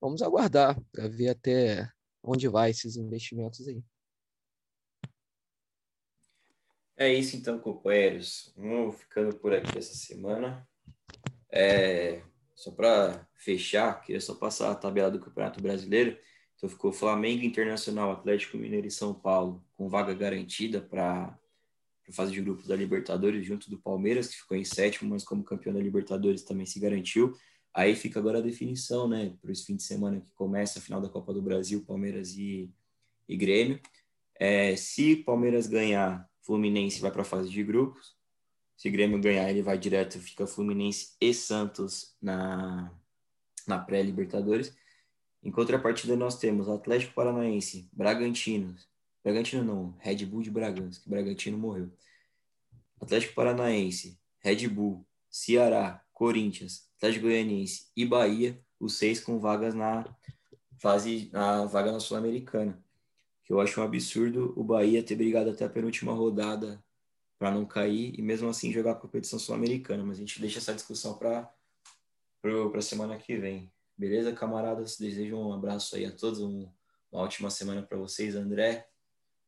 vamos aguardar para ver até onde vai esses investimentos aí. É isso então, companheiros. Vamos ficando por aqui essa semana. É, só para fechar, queria só passar a tabela do Campeonato Brasileiro. Então ficou Flamengo Internacional, Atlético Mineiro e São Paulo com vaga garantida para para fase de grupos da Libertadores, junto do Palmeiras, que ficou em sétimo, mas como campeão da Libertadores também se garantiu. Aí fica agora a definição, né, para esse fim de semana que começa a final da Copa do Brasil, Palmeiras e, e Grêmio. É, se Palmeiras ganhar, Fluminense vai para a fase de grupos. Se Grêmio ganhar, ele vai direto, fica Fluminense e Santos na, na pré-Libertadores. Em contrapartida, nós temos Atlético Paranaense, Bragantino, Bragantino não, Red Bull de Bragança, que Bragantino morreu. Atlético Paranaense, Red Bull, Ceará, Corinthians, Atlético Goianiense e Bahia, os seis com vagas na fase, na vaga na Sul-Americana. Que eu acho um absurdo o Bahia ter brigado até a penúltima rodada para não cair e mesmo assim jogar a competição sul-americana. Mas a gente deixa essa discussão para a semana que vem. Beleza, camaradas? Desejo um abraço aí a todos, um, uma ótima semana para vocês, André.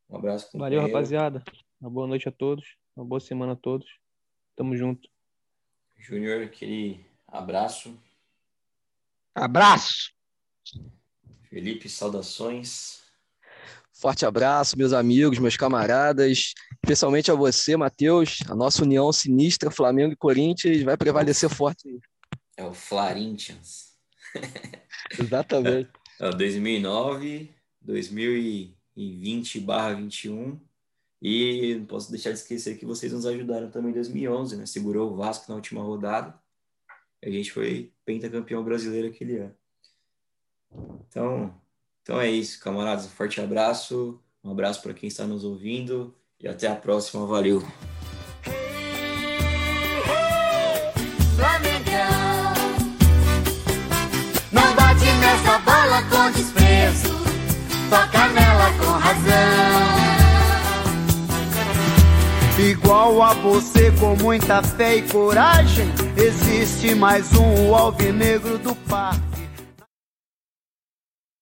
Um abraço. Valeu, rapaziada. Uma boa noite a todos. Uma boa semana a todos. Tamo junto. Júnior, aquele abraço. Abraço. Felipe, saudações. Forte abraço, meus amigos, meus camaradas, especialmente a você, Matheus. A nossa união sinistra, Flamengo e Corinthians, vai prevalecer forte. É o Flarintians. Exatamente. É, 2009, 2000 em 20 barra 21. E não posso deixar de esquecer que vocês nos ajudaram também em 2011, né? Segurou o Vasco na última rodada. A gente foi pentacampeão brasileiro aquele ano. Então, então é isso, camaradas. Um forte abraço. Um abraço para quem está nos ouvindo. E até a próxima. Valeu. Não bate nessa bola com toca nela com razão. Igual a você, com muita fé e coragem, existe mais um alvinegro do